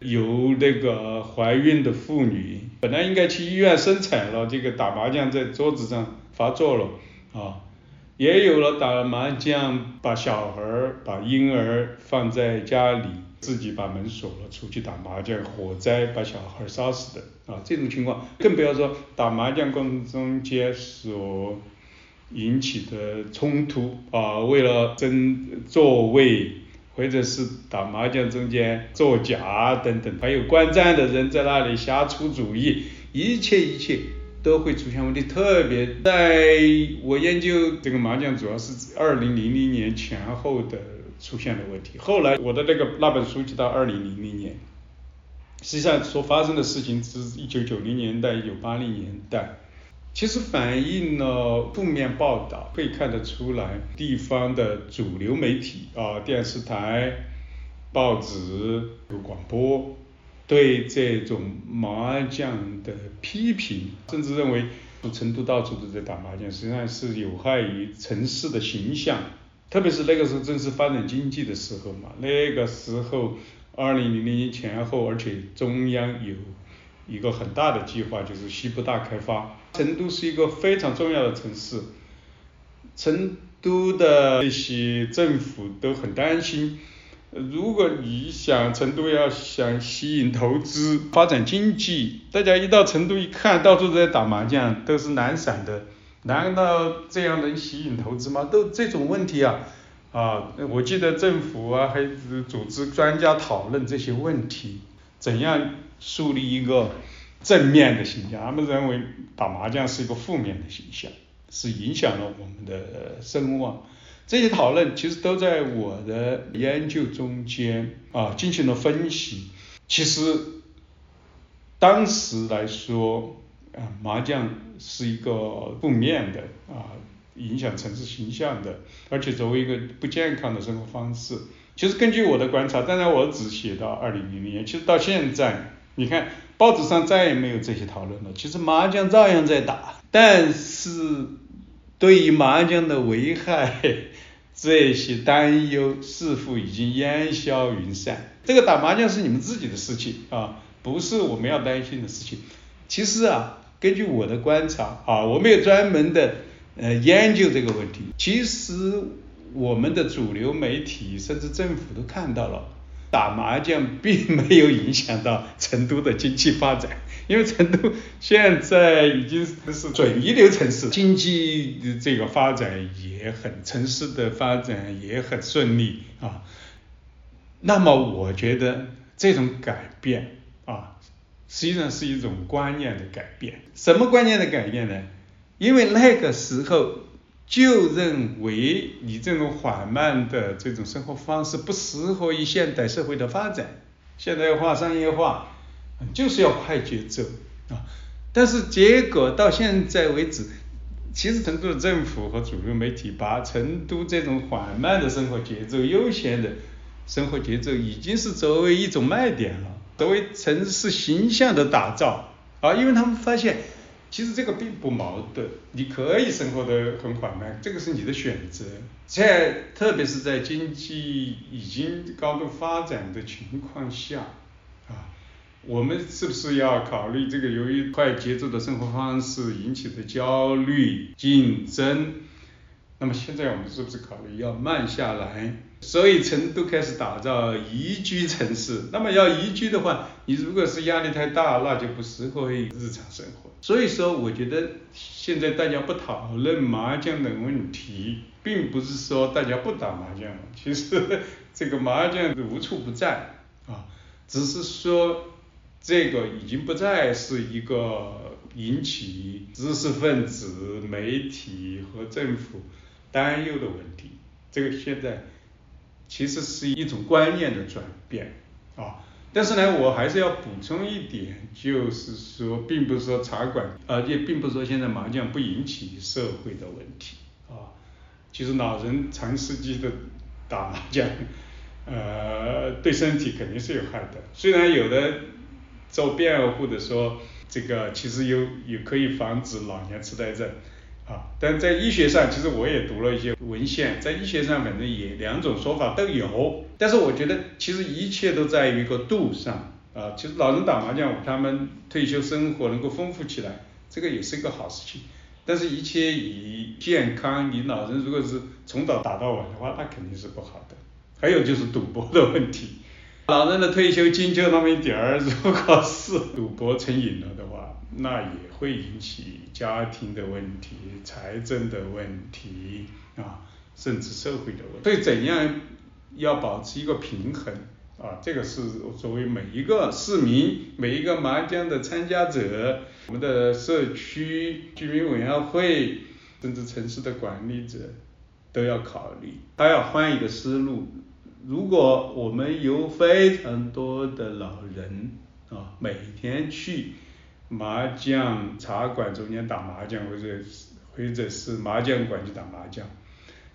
有那个怀孕的妇女，本来应该去医院生产了，这个打麻将在桌子上发作了啊，也有了打麻将把小孩、把婴儿放在家里，自己把门锁了出去打麻将，火灾把小孩烧死的啊，这种情况更不要说打麻将过程中间所引起的冲突啊，为了争座位。或者是打麻将中间作假等等，还有观战的人在那里瞎出主意，一切一切都会出现问题。特别在我研究这个麻将，主要是二零零零年前后的出现的问题。后来我的那个那本书就到二零零零年，实际上所发生的事情是一九九零年代、一九八零年代。其实反映了负面报道，可以看得出来，地方的主流媒体啊，电视台、报纸、有广播，对这种麻将的批评，甚至认为成都到处都在打麻将，实际上是有害于城市的形象。特别是那个时候正是发展经济的时候嘛，那个时候二零零零年前后，而且中央有一个很大的计划，就是西部大开发。成都是一个非常重要的城市，成都的那些政府都很担心，如果你想成都要想吸引投资、发展经济，大家一到成都一看到处都在打麻将，都是懒散的，难道这样能吸引投资吗？都这种问题啊，啊，我记得政府啊还组织专家讨论这些问题，怎样树立一个。正面的形象，他们认为打麻将是一个负面的形象，是影响了我们的声望。这些讨论其实都在我的研究中间啊进行了分析。其实当时来说啊，麻将是一个负面的啊，影响城市形象的，而且作为一个不健康的生活方式。其实根据我的观察，当然我只写到二零零零年，其实到现在，你看。报纸上再也没有这些讨论了。其实麻将照样在打，但是对于麻将的危害，这些担忧似乎已经烟消云散。这个打麻将是你们自己的事情啊，不是我们要担心的事情。其实啊，根据我的观察啊，我们有专门的呃研究这个问题。其实我们的主流媒体甚至政府都看到了，打麻将并没有影响到成都的经济发展，因为成都现在已经是准一流城市，经济这个发展也很，城市的发展也很顺利啊。那么我觉得这种改变啊，实际上是一种观念的改变。什么观念的改变呢？因为那个时候就认为你这种缓慢的这种生活方式不适合于现代社会的发展，现代化、商业化就是要快节奏啊。但是结果到现在为止，其实成都的政府和主流媒体把成都这种缓慢的生活节奏、悠闲的。生活节奏已经是作为一种卖点了，作为城市形象的打造啊，因为他们发现其实这个并不矛盾，你可以生活的很缓慢，这个是你的选择，在特别是在经济已经高度发展的情况下，我们是不是要考虑这个由于快节奏的生活方式引起的焦虑、竞争？那么现在我们是不是考虑要慢下来？所以成都开始打造宜居城市。那么要宜居的话，你如果是压力太大，那就不适合于日常生活。所以说，我觉得现在大家不讨论麻将的问题，并不是说大家不打麻将。其实这个麻将无处不在啊，只是说这个已经不再是一个引起知识分子、媒体和政府。担忧的问题，这个现在其实是一种观念的转变啊。但是呢，我还是要补充一点，就是说，并不是说茶馆，呃，且并不是说现在麻将不引起社会的问题啊。其实老人长时间的打麻将，呃，对身体肯定是有害的。虽然有的做辩护的说，这个其实有也可以防止老年痴呆症。啊，但在医学上，其实我也读了一些文献，在医学上反正也两种说法都有，但是我觉得其实一切都在于一个度上啊。其实老人打麻将，他们退休生活能够丰富起来，这个也是一个好事情。但是，一切以健康，你老人如果是从早打到晚的话，那肯定是不好的。还有就是赌博的问题，老人的退休金就那么一点儿，如果是赌博成瘾了的话。那也会引起家庭的问题、财政的问题啊，甚至社会的问题。所以怎样要保持一个平衡啊？这个是作为每一个市民、每一个麻将的参加者，我们的社区居民委员会，甚至城市的管理者都要考虑。他要换一个思路。如果我们有非常多的老人啊，每天去。麻将茶馆中间打麻将，或者或者是麻将馆去打麻将，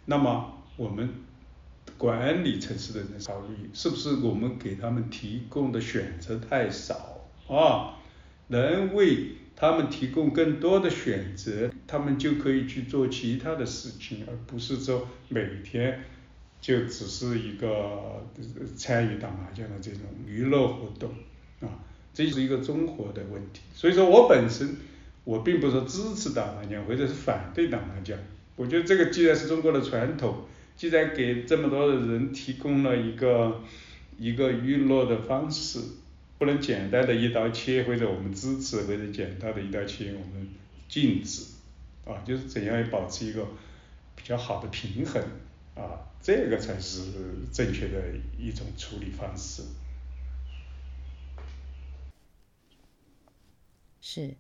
那么我们管理城市的人考虑，是不是我们给他们提供的选择太少啊？能为他们提供更多的选择，他们就可以去做其他的事情，而不是说每天就只是一个参与打麻将的这种娱乐活动啊。这是一个综合的问题，所以说我本身我并不是说支持打麻将或者是反对打麻将，我觉得这个既然是中国的传统，既然给这么多的人提供了一个一个娱乐的方式，不能简单的一刀切，或者我们支持或者简单的一刀切我们禁止，啊，就是怎样保持一个比较好的平衡，啊，这个才是正确的一种处理方式。是，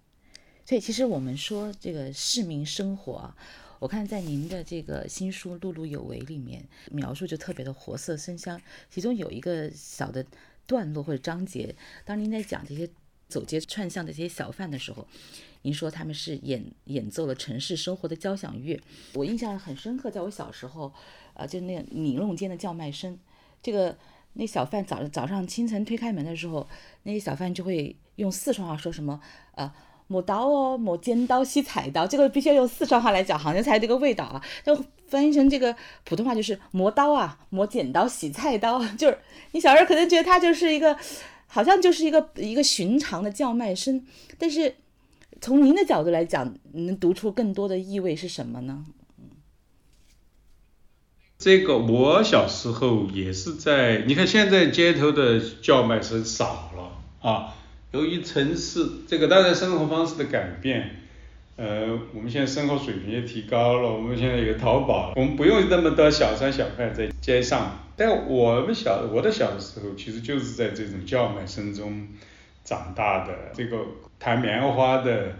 所以其实我们说这个市民生活啊，我看在您的这个新书《碌碌有为》里面描述就特别的活色生香。其中有一个小的段落或者章节，当您在讲这些走街串巷的这些小贩的时候，您说他们是演演奏了城市生活的交响乐。我印象很深刻，在我小时候，呃，就是那个你弄间的叫卖声，这个那小贩早早上清晨推开门的时候，那些小贩就会。用四川话说什么？呃，磨刀哦，磨尖刀，洗菜刀，这个必须要用四川话来讲，好像才这个味道啊。就翻译成这个普通话就是磨刀啊，磨剪刀，洗菜刀，就是你小时候可能觉得它就是一个，好像就是一个一个寻常的叫卖声，但是从您的角度来讲，能读出更多的意味是什么呢？这个我小时候也是在，你看现在街头的叫卖声少了啊，由于城市这个当然生活方式的改变，呃，我们现在生活水平也提高了，我们现在有淘宝，我们不用那么多小商小贩在街上。但我们小我的小时候，其实就是在这种叫卖声中长大的，这个弹棉花的，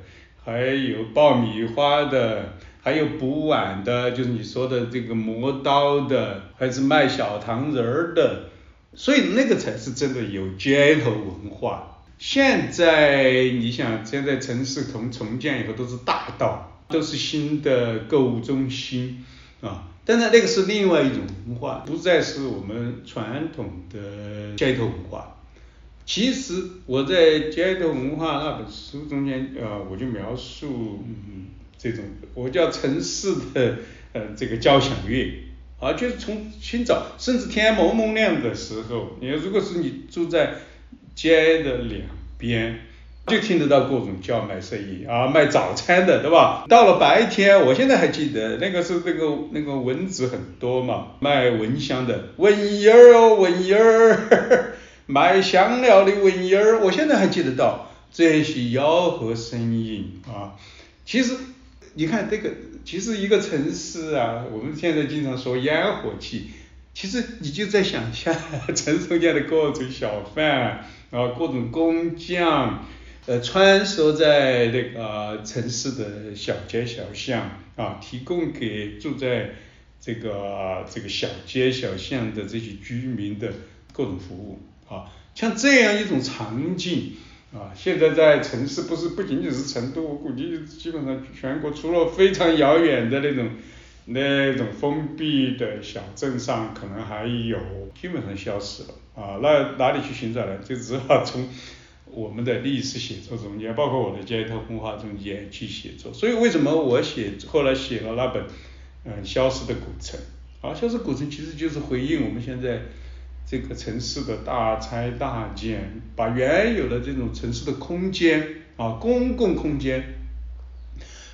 还有爆米花的。还有补碗的，就是你说的这个磨刀的，还是卖小糖人儿的，所以那个才是真的有街头文化。现在你想，现在城市从重建以后都是大道，都是新的购物中心啊，但是那个是另外一种文化，不再是我们传统的街头文化。其实我在街头文化那本书中间，呃，我就描述，嗯。这种我叫城市的呃这个交响乐啊，就是从清早甚至天蒙蒙亮的时候，你如果是你住在街的两边，就听得到各种叫卖声音啊，卖早餐的对吧？到了白天，我现在还记得那个是那个那个蚊子很多嘛，卖蚊香的蚊烟儿哦蚊烟儿，卖香料的蚊烟儿，我现在还记得到这些吆喝声音啊，其实。你看这个，其实一个城市啊，我们现在经常说烟火气，其实你就在想象城中间的各种小贩啊，各种工匠，呃，穿梭在那个城市的小街小巷啊，提供给住在这个这个小街小巷的这些居民的各种服务啊，像这样一种场景。啊，现在在城市不是不仅仅是成都，我估计基本上全国除了非常遥远的那种那种封闭的小镇上，可能还有，基本上消失了。啊，那哪里去寻找呢？就只好从我们的历史写作中间，包括我的街头文化中间去写作。所以为什么我写后来写了那本嗯消失的古城？啊，消失古城其实就是回应我们现在。这个城市的大拆大建，把原有的这种城市的空间啊，公共空间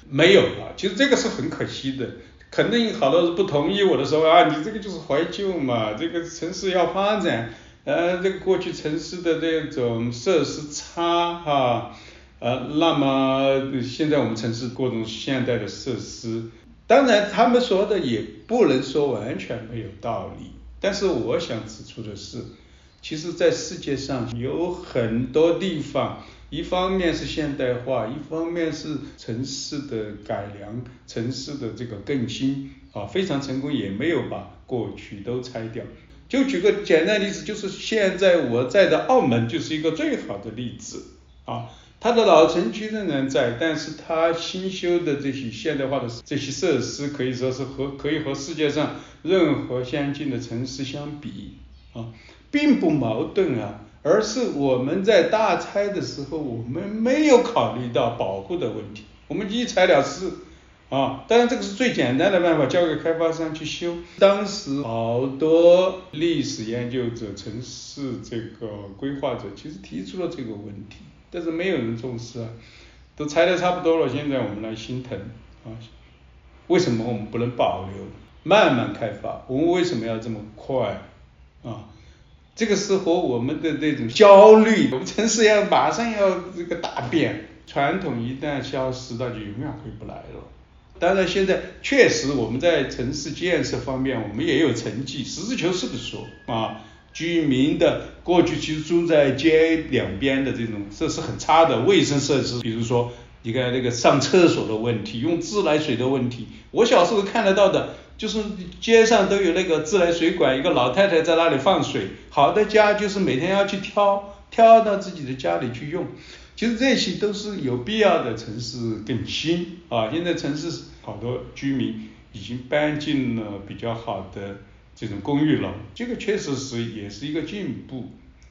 没有了，其实这个是很可惜的。肯定好多人不同意我的说啊，你这个就是怀旧嘛，这个城市要发展，呃，这个过去城市的这种设施差哈，呃，那么现在我们城市各种现代的设施，当然他们说的也不能说完全没有道理。但是我想指出的是，其实，在世界上有很多地方，一方面是现代化，一方面是城市的改良，城市的这个更新啊，非常成功，也没有把过去都拆掉。就举个简单例子，就是现在我在的澳门就是一个最好的例子啊。它的老城区仍然在，但是它新修的这些现代化的这些设施，可以说是和可以和世界上任何先进的城市相比啊，并不矛盾啊，而是我们在大拆的时候，我们没有考虑到保护的问题，我们一拆了事啊，当然这个是最简单的办法，交给开发商去修。当时好多历史研究者、城市这个规划者，其实提出了这个问题。但是没有人重视啊，都拆的差不多了，现在我们来心疼啊，为什么我们不能保留，慢慢开发？我们为什么要这么快啊？这个是和我们的这种焦虑，我们城市要马上要这个大变，传统一旦消失，那就永远回不来了。当然现在确实我们在城市建设方面，我们也有成绩，实事求是的说啊。居民的过去其实住在街两边的这种设施很差的卫生设施，比如说你看那个上厕所的问题，用自来水的问题，我小时候看得到的，就是街上都有那个自来水管，一个老太太在那里放水，好的家就是每天要去挑，挑到自己的家里去用，其实这些都是有必要的城市更新啊，现在城市好多居民已经搬进了比较好的。这种公寓楼，这个确实是也是一个进步，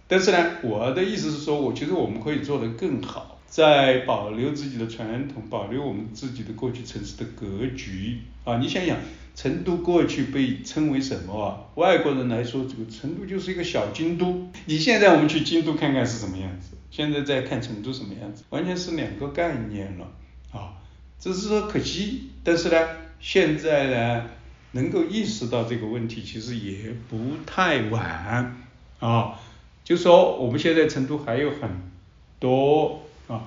但是呢，我的意思是说，我觉得我们可以做得更好，在保留自己的传统，保留我们自己的过去城市的格局啊。你想想，成都过去被称为什么啊？外国人来说，这个成都就是一个小京都。你现在我们去京都看看是什么样子？现在再看成都什么样子，完全是两个概念了啊。只是说可惜，但是呢，现在呢，能够意识到这个问题，其实也不太晚啊。就说我们现在成都还有很多啊，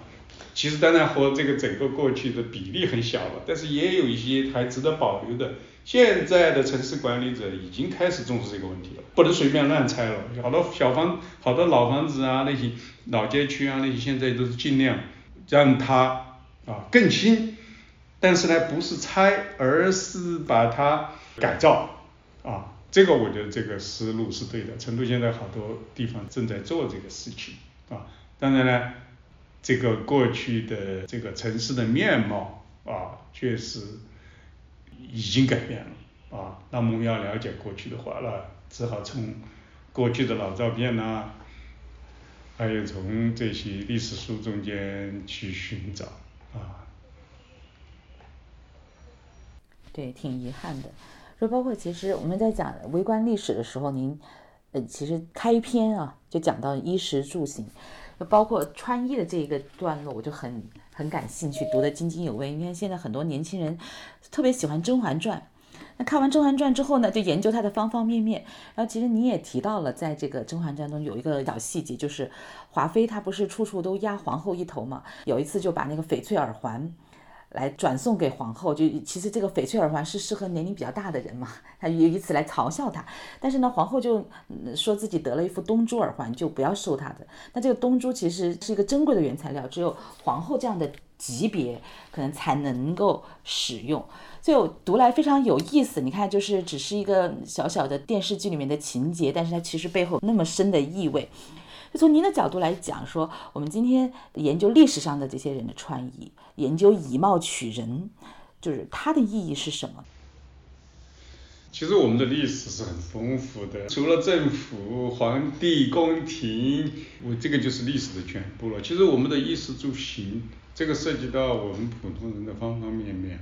其实当然和这个整个过去的比例很小了，但是也有一些还值得保留的。现在的城市管理者已经开始重视这个问题了，不能随便乱拆了。好多小房、好多老房子啊，那些老街区啊，那些现在都是尽量让它啊更新，但是呢，不是拆，而是把它改造啊。这个我觉得这个思路是对的。成都现在好多地方正在做这个事情啊。当然呢，这个过去的这个城市的面貌啊，确实。已经改变了啊，那么我们要了解过去的话，那只好从过去的老照片呐，还有从这些历史书中间去寻找啊。对，挺遗憾的。说包括其实我们在讲微观历史的时候，您呃其实开篇啊就讲到衣食住行，包括穿衣的这一个段落，我就很。很感兴趣，读得津津有味。你看现在很多年轻人特别喜欢《甄嬛传》，那看完《甄嬛传》之后呢，就研究它的方方面面。然后其实你也提到了，在这个《甄嬛传》中有一个小细节，就是华妃她不是处处都压皇后一头嘛？有一次就把那个翡翠耳环。来转送给皇后，就其实这个翡翠耳环是适合年龄比较大的人嘛，他以此来嘲笑她。但是呢，皇后就说自己得了一副东珠耳环，就不要收她的。那这个东珠其实是一个珍贵的原材料，只有皇后这样的级别可能才能够使用。所以我读来非常有意思。你看，就是只是一个小小的电视剧里面的情节，但是它其实背后那么深的意味。就从您的角度来讲，说我们今天研究历史上的这些人的穿衣，研究以貌取人，就是它的意义是什么？其实我们的历史是很丰富的，除了政府、皇帝、宫廷，我这个就是历史的全部了。其实我们的衣食住行，这个涉及到我们普通人的方方面面。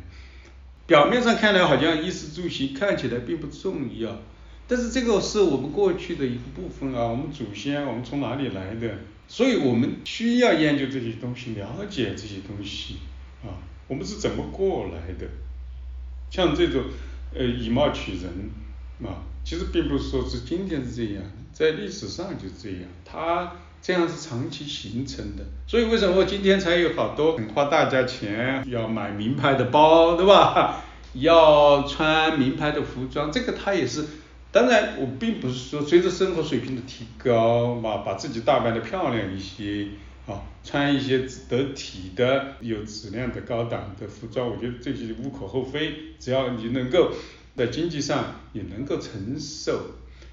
表面上看来好像衣食住行看起来并不重要。但是这个是我们过去的一个部分啊，我们祖先我们从哪里来的？所以我们需要研究这些东西，了解这些东西啊，我们是怎么过来的？像这种呃以貌取人啊，其实并不是说是今天是这样，在历史上就这样，它这样是长期形成的。所以为什么今天才有好多花大价钱要买名牌的包，对吧？要穿名牌的服装，这个它也是。当然，我并不是说随着生活水平的提高嘛，把自己打扮的漂亮一些啊，穿一些得体的、有质量的高档的服装，我觉得这些无可厚非，只要你能够在经济上也能够承受。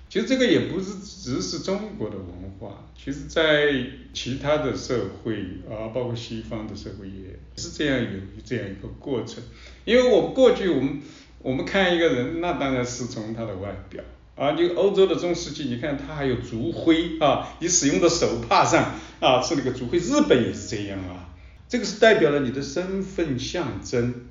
其实这个也不是只是中国的文化，其实在其他的社会啊，包括西方的社会也是这样有这样一个过程。因为我过去我们。我们看一个人，那当然是从他的外表啊。你欧洲的中世纪，你看他还有族徽啊，你使用的手帕上啊是那个族徽。日本也是这样啊，这个是代表了你的身份象征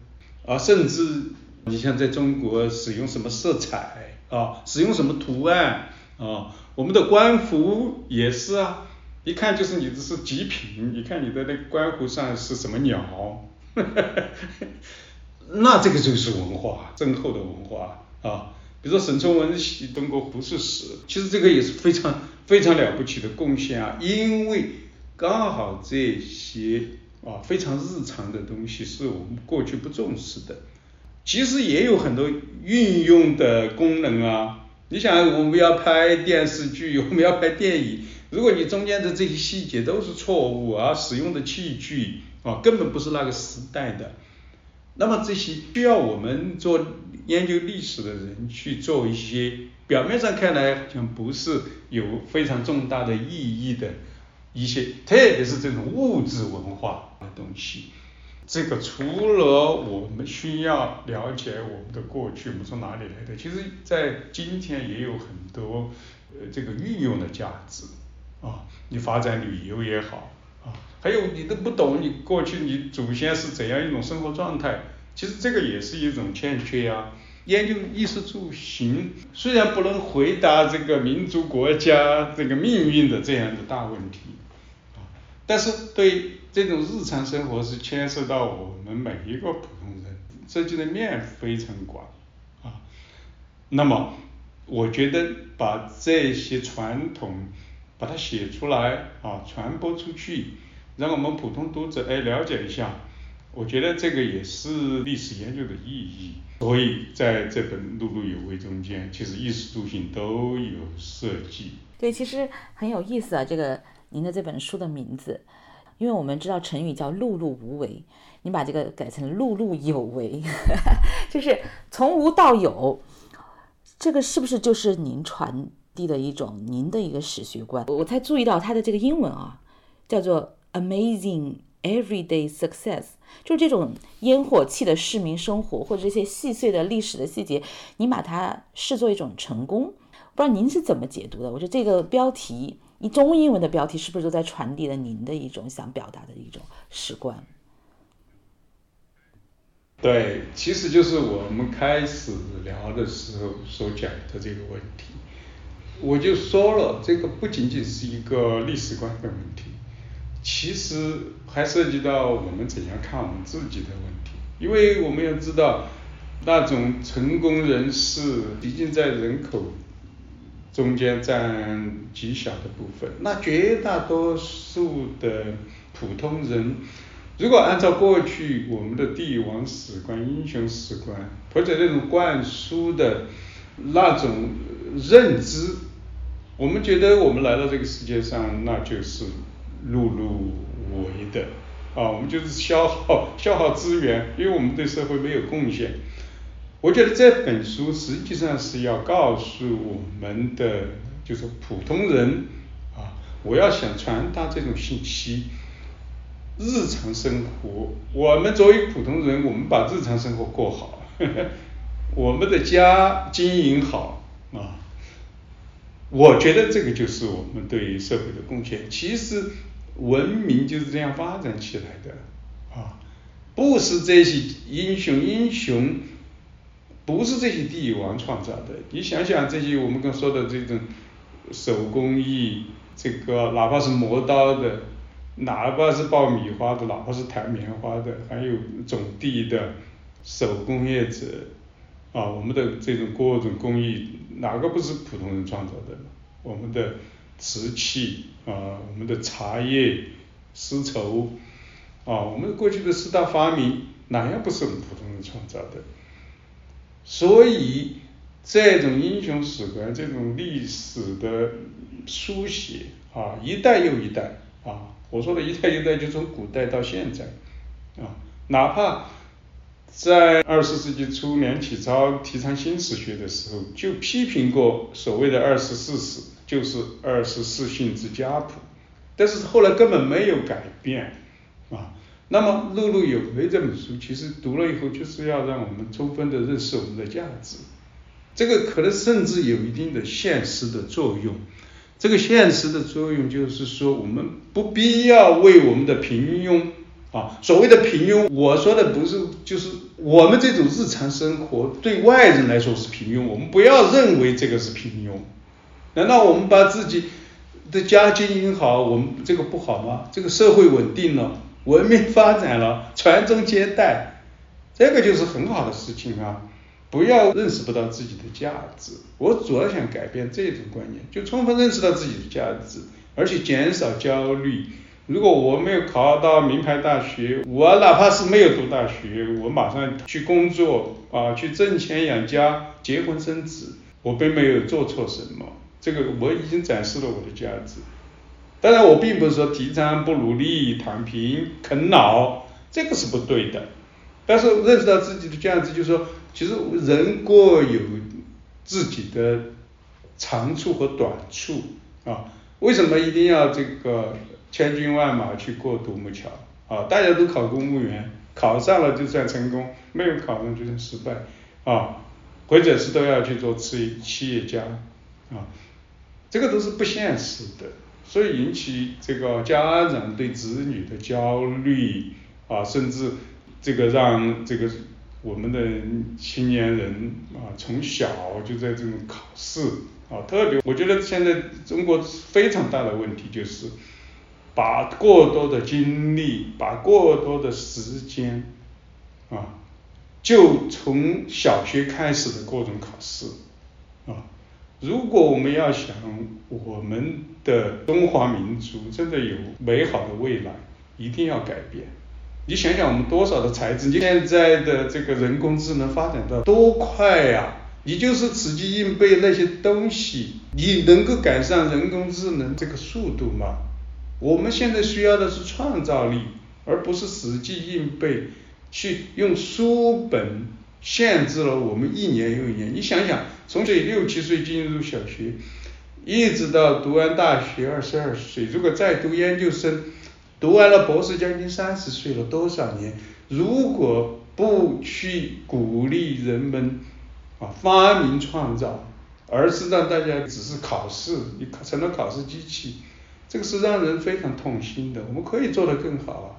啊。甚至你像在中国使用什么色彩啊，使用什么图案啊，我们的官服也是啊，一看就是你这是极品，你看你的那个官服上是什么鸟。那这个就是文化，深厚的文化啊。比如说沈从文写中国服饰史，其实这个也是非常 非常了不起的贡献啊。因为刚好这些啊非常日常的东西是我们过去不重视的，其实也有很多运用的功能啊。你想我们要拍电视剧，我们要拍电影，如果你中间的这些细节都是错误啊，使用的器具啊根本不是那个时代的。那么这些需要我们做研究历史的人去做一些表面上看来好像不是有非常重大的意义的一些，特别是这种物质文化的东西。这个除了我们需要了解我们的过去，我们从哪里来的，其实在今天也有很多呃这个运用的价值啊，你发展旅游也好。啊，还有你都不懂，你过去你祖先是怎样一种生活状态？其实这个也是一种欠缺呀。研究衣食住行，虽然不能回答这个民族国家这个命运的这样的大问题，啊，但是对这种日常生活是牵涉到我们每一个普通人，涉及的面非常广啊。那么，我觉得把这些传统把它写出来啊，传播出去，让我们普通读者哎了解一下，我觉得这个也是历史研究的意义。所以在这本《碌碌有为》中间，其实衣食住行都有涉及。对，其实很有意思啊，这个您的这本书的名字，因为我们知道成语叫碌碌无为，你把这个改成碌碌有为，就是从无到有，这个是不是就是您传递的一种您的一个史学观？我才注意到它的这个英文啊，叫做 Amazing Everyday Success。就这种烟火气的市民生活，或者这些细碎的历史的细节，你把它视作一种成功，不知道您是怎么解读的？我觉得这个标题，你中英文的标题是不是都在传递了您的一种想表达的一种史观？对，其实就是我们开始聊的时候所讲的这个问题，我就说了，这个不仅仅是一个历史观的问题。其实还涉及到我们怎样看我们自己的问题，因为我们要知道，那种成功人士毕竟在人口中间占极小的部分，那绝大多数的普通人，如果按照过去我们的帝王史观、英雄史观，或者那种灌输的那种认知，我们觉得我们来到这个世界上，那就是。碌碌无为的啊，我们就是消耗 消耗资源，因为我们对社会没有贡献。我觉得这本书实际上是要告诉我们的，就是普通人啊，我要想传达这种信息，日常生活，我们作为普通人，我们把日常生活过好，我们的家经营好啊，我觉得这个就是我们对社会的贡献。其实。文明就是这样发展起来的，啊，不是这些英雄英雄，不是这些帝王创造的。你想想这些我们刚说的这种手工艺，这个哪怕是磨刀的，哪怕是爆米花的，哪怕是弹棉花的，还有种地的手工业者，啊，我们的这种各种工艺，哪个不是普通人创造的？我们的。瓷器啊，我们的茶叶、丝绸啊，我们过去的四大发明，哪样不是我们普通人创造的？所以这种英雄史观、这种历史的书写啊，一代又一代啊，我说的一代一代，就从古代到现在啊，哪怕在二十世纪初，梁启超提倡新史学的时候，就批评过所谓的二十四史。就是二十四姓之家谱，但是后来根本没有改变啊。那么《碌碌有为》这本书，其实读了以后，就是要让我们充分的认识我们的价值。这个可能甚至有一定的现实的作用。这个现实的作用就是说，我们不必要为我们的平庸啊，所谓的平庸，我说的不是就是我们这种日常生活对外人来说是平庸，我们不要认为这个是平庸。难道我们把自己的家经营好，我们这个不好吗？这个社会稳定了，文明发展了，传宗接代，这个就是很好的事情啊！不要认识不到自己的价值。我主要想改变这种观念，就充分认识到自己的价值，而且减少焦虑。如果我没有考到名牌大学，我哪怕是没有读大学，我马上去工作啊，去挣钱养家，结婚生子，我并没有做错什么。这个我已经展示了我的价值，当然我并不是说提倡不努力、躺平、啃老，这个是不对的。但是认识到自己的价值，就是说，其实人各有自己的长处和短处啊。为什么一定要这个千军万马去过独木桥啊？大家都考公务员，考上了就算成功，没有考上就算失败啊，或者是都要去做企企业家啊。这个都是不现实的，所以引起这个家长对子女的焦虑啊，甚至这个让这个我们的青年人啊，从小就在这种考试啊，特别我觉得现在中国非常大的问题就是把过多的精力，把过多的时间，啊，就从小学开始的各种考试，啊，如果我们要想我们的中华民族真的有美好的未来，一定要改变。你想想，我们多少的才智？你现在的这个人工智能发展到多快呀！你就是死记硬背那些东西，你能够赶上人工智能这个速度吗？我们现在需要的是创造力，而不是死记硬背，去用书本限制了我们一年又一年。你想想，从这六七岁进入小学，一直到读完大学二十二岁，如果再读研究生，读完了博士将近三十岁了，多少年？如果不去鼓励人们啊发明创造，而是让大家只是考试，你成了考试机器。这个是让人非常痛心的，我们可以做得更好啊。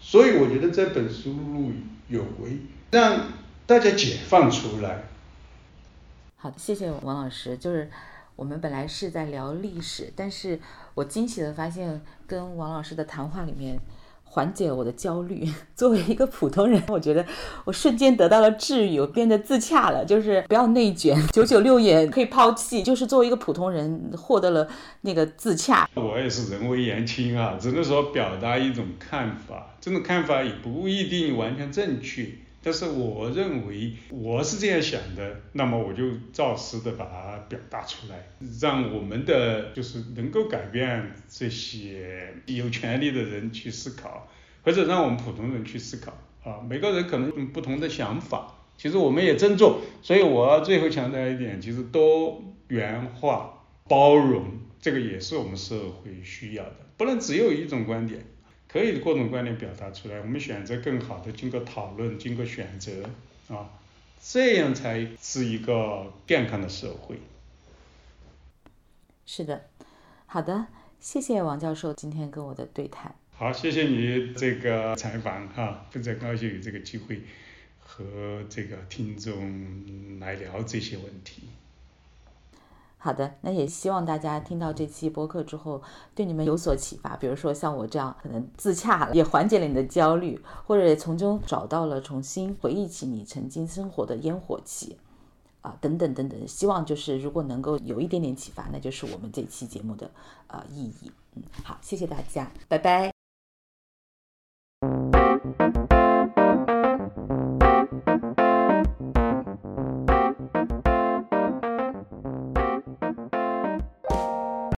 所以我觉得这本书有为，让大家解放出来。好的，谢谢王老师。就是我们本来是在聊历史，但是我惊喜的发现，跟王老师的谈话里面。缓解了我的焦虑。作为一个普通人，我觉得我瞬间得到了治愈，我变得自洽了。就是不要内卷，九九六也可以抛弃。就是作为一个普通人，获得了那个自洽。我也是人微言轻啊，只能说表达一种看法，这种看法也不一定完全正确。但是我认为我是这样想的，那么我就照实的把它表达出来，让我们的就是能够改变这些有权利的人去思考，或者让我们普通人去思考啊。每个人可能有不同的想法，其实我们也尊重。所以我最后强调一点，其实多元化、包容，这个也是我们社会需要的，不能只有一种观点。可以各种观点表达出来，我们选择更好的，经过讨论，经过选择，啊，这样才是一个健康的社会。是的，好的，谢谢王教授今天跟我的对谈。好，谢谢你这个采访哈，非常高兴有这个机会和这个听众来聊这些问题。好的，那也希望大家听到这期播客之后，对你们有所启发。比如说像我这样，可能自洽了，也缓解了你的焦虑，或者从中找到了重新回忆起你曾经生活的烟火气，啊，等等等等。希望就是如果能够有一点点启发，那就是我们这期节目的呃意义。嗯，好，谢谢大家，拜拜。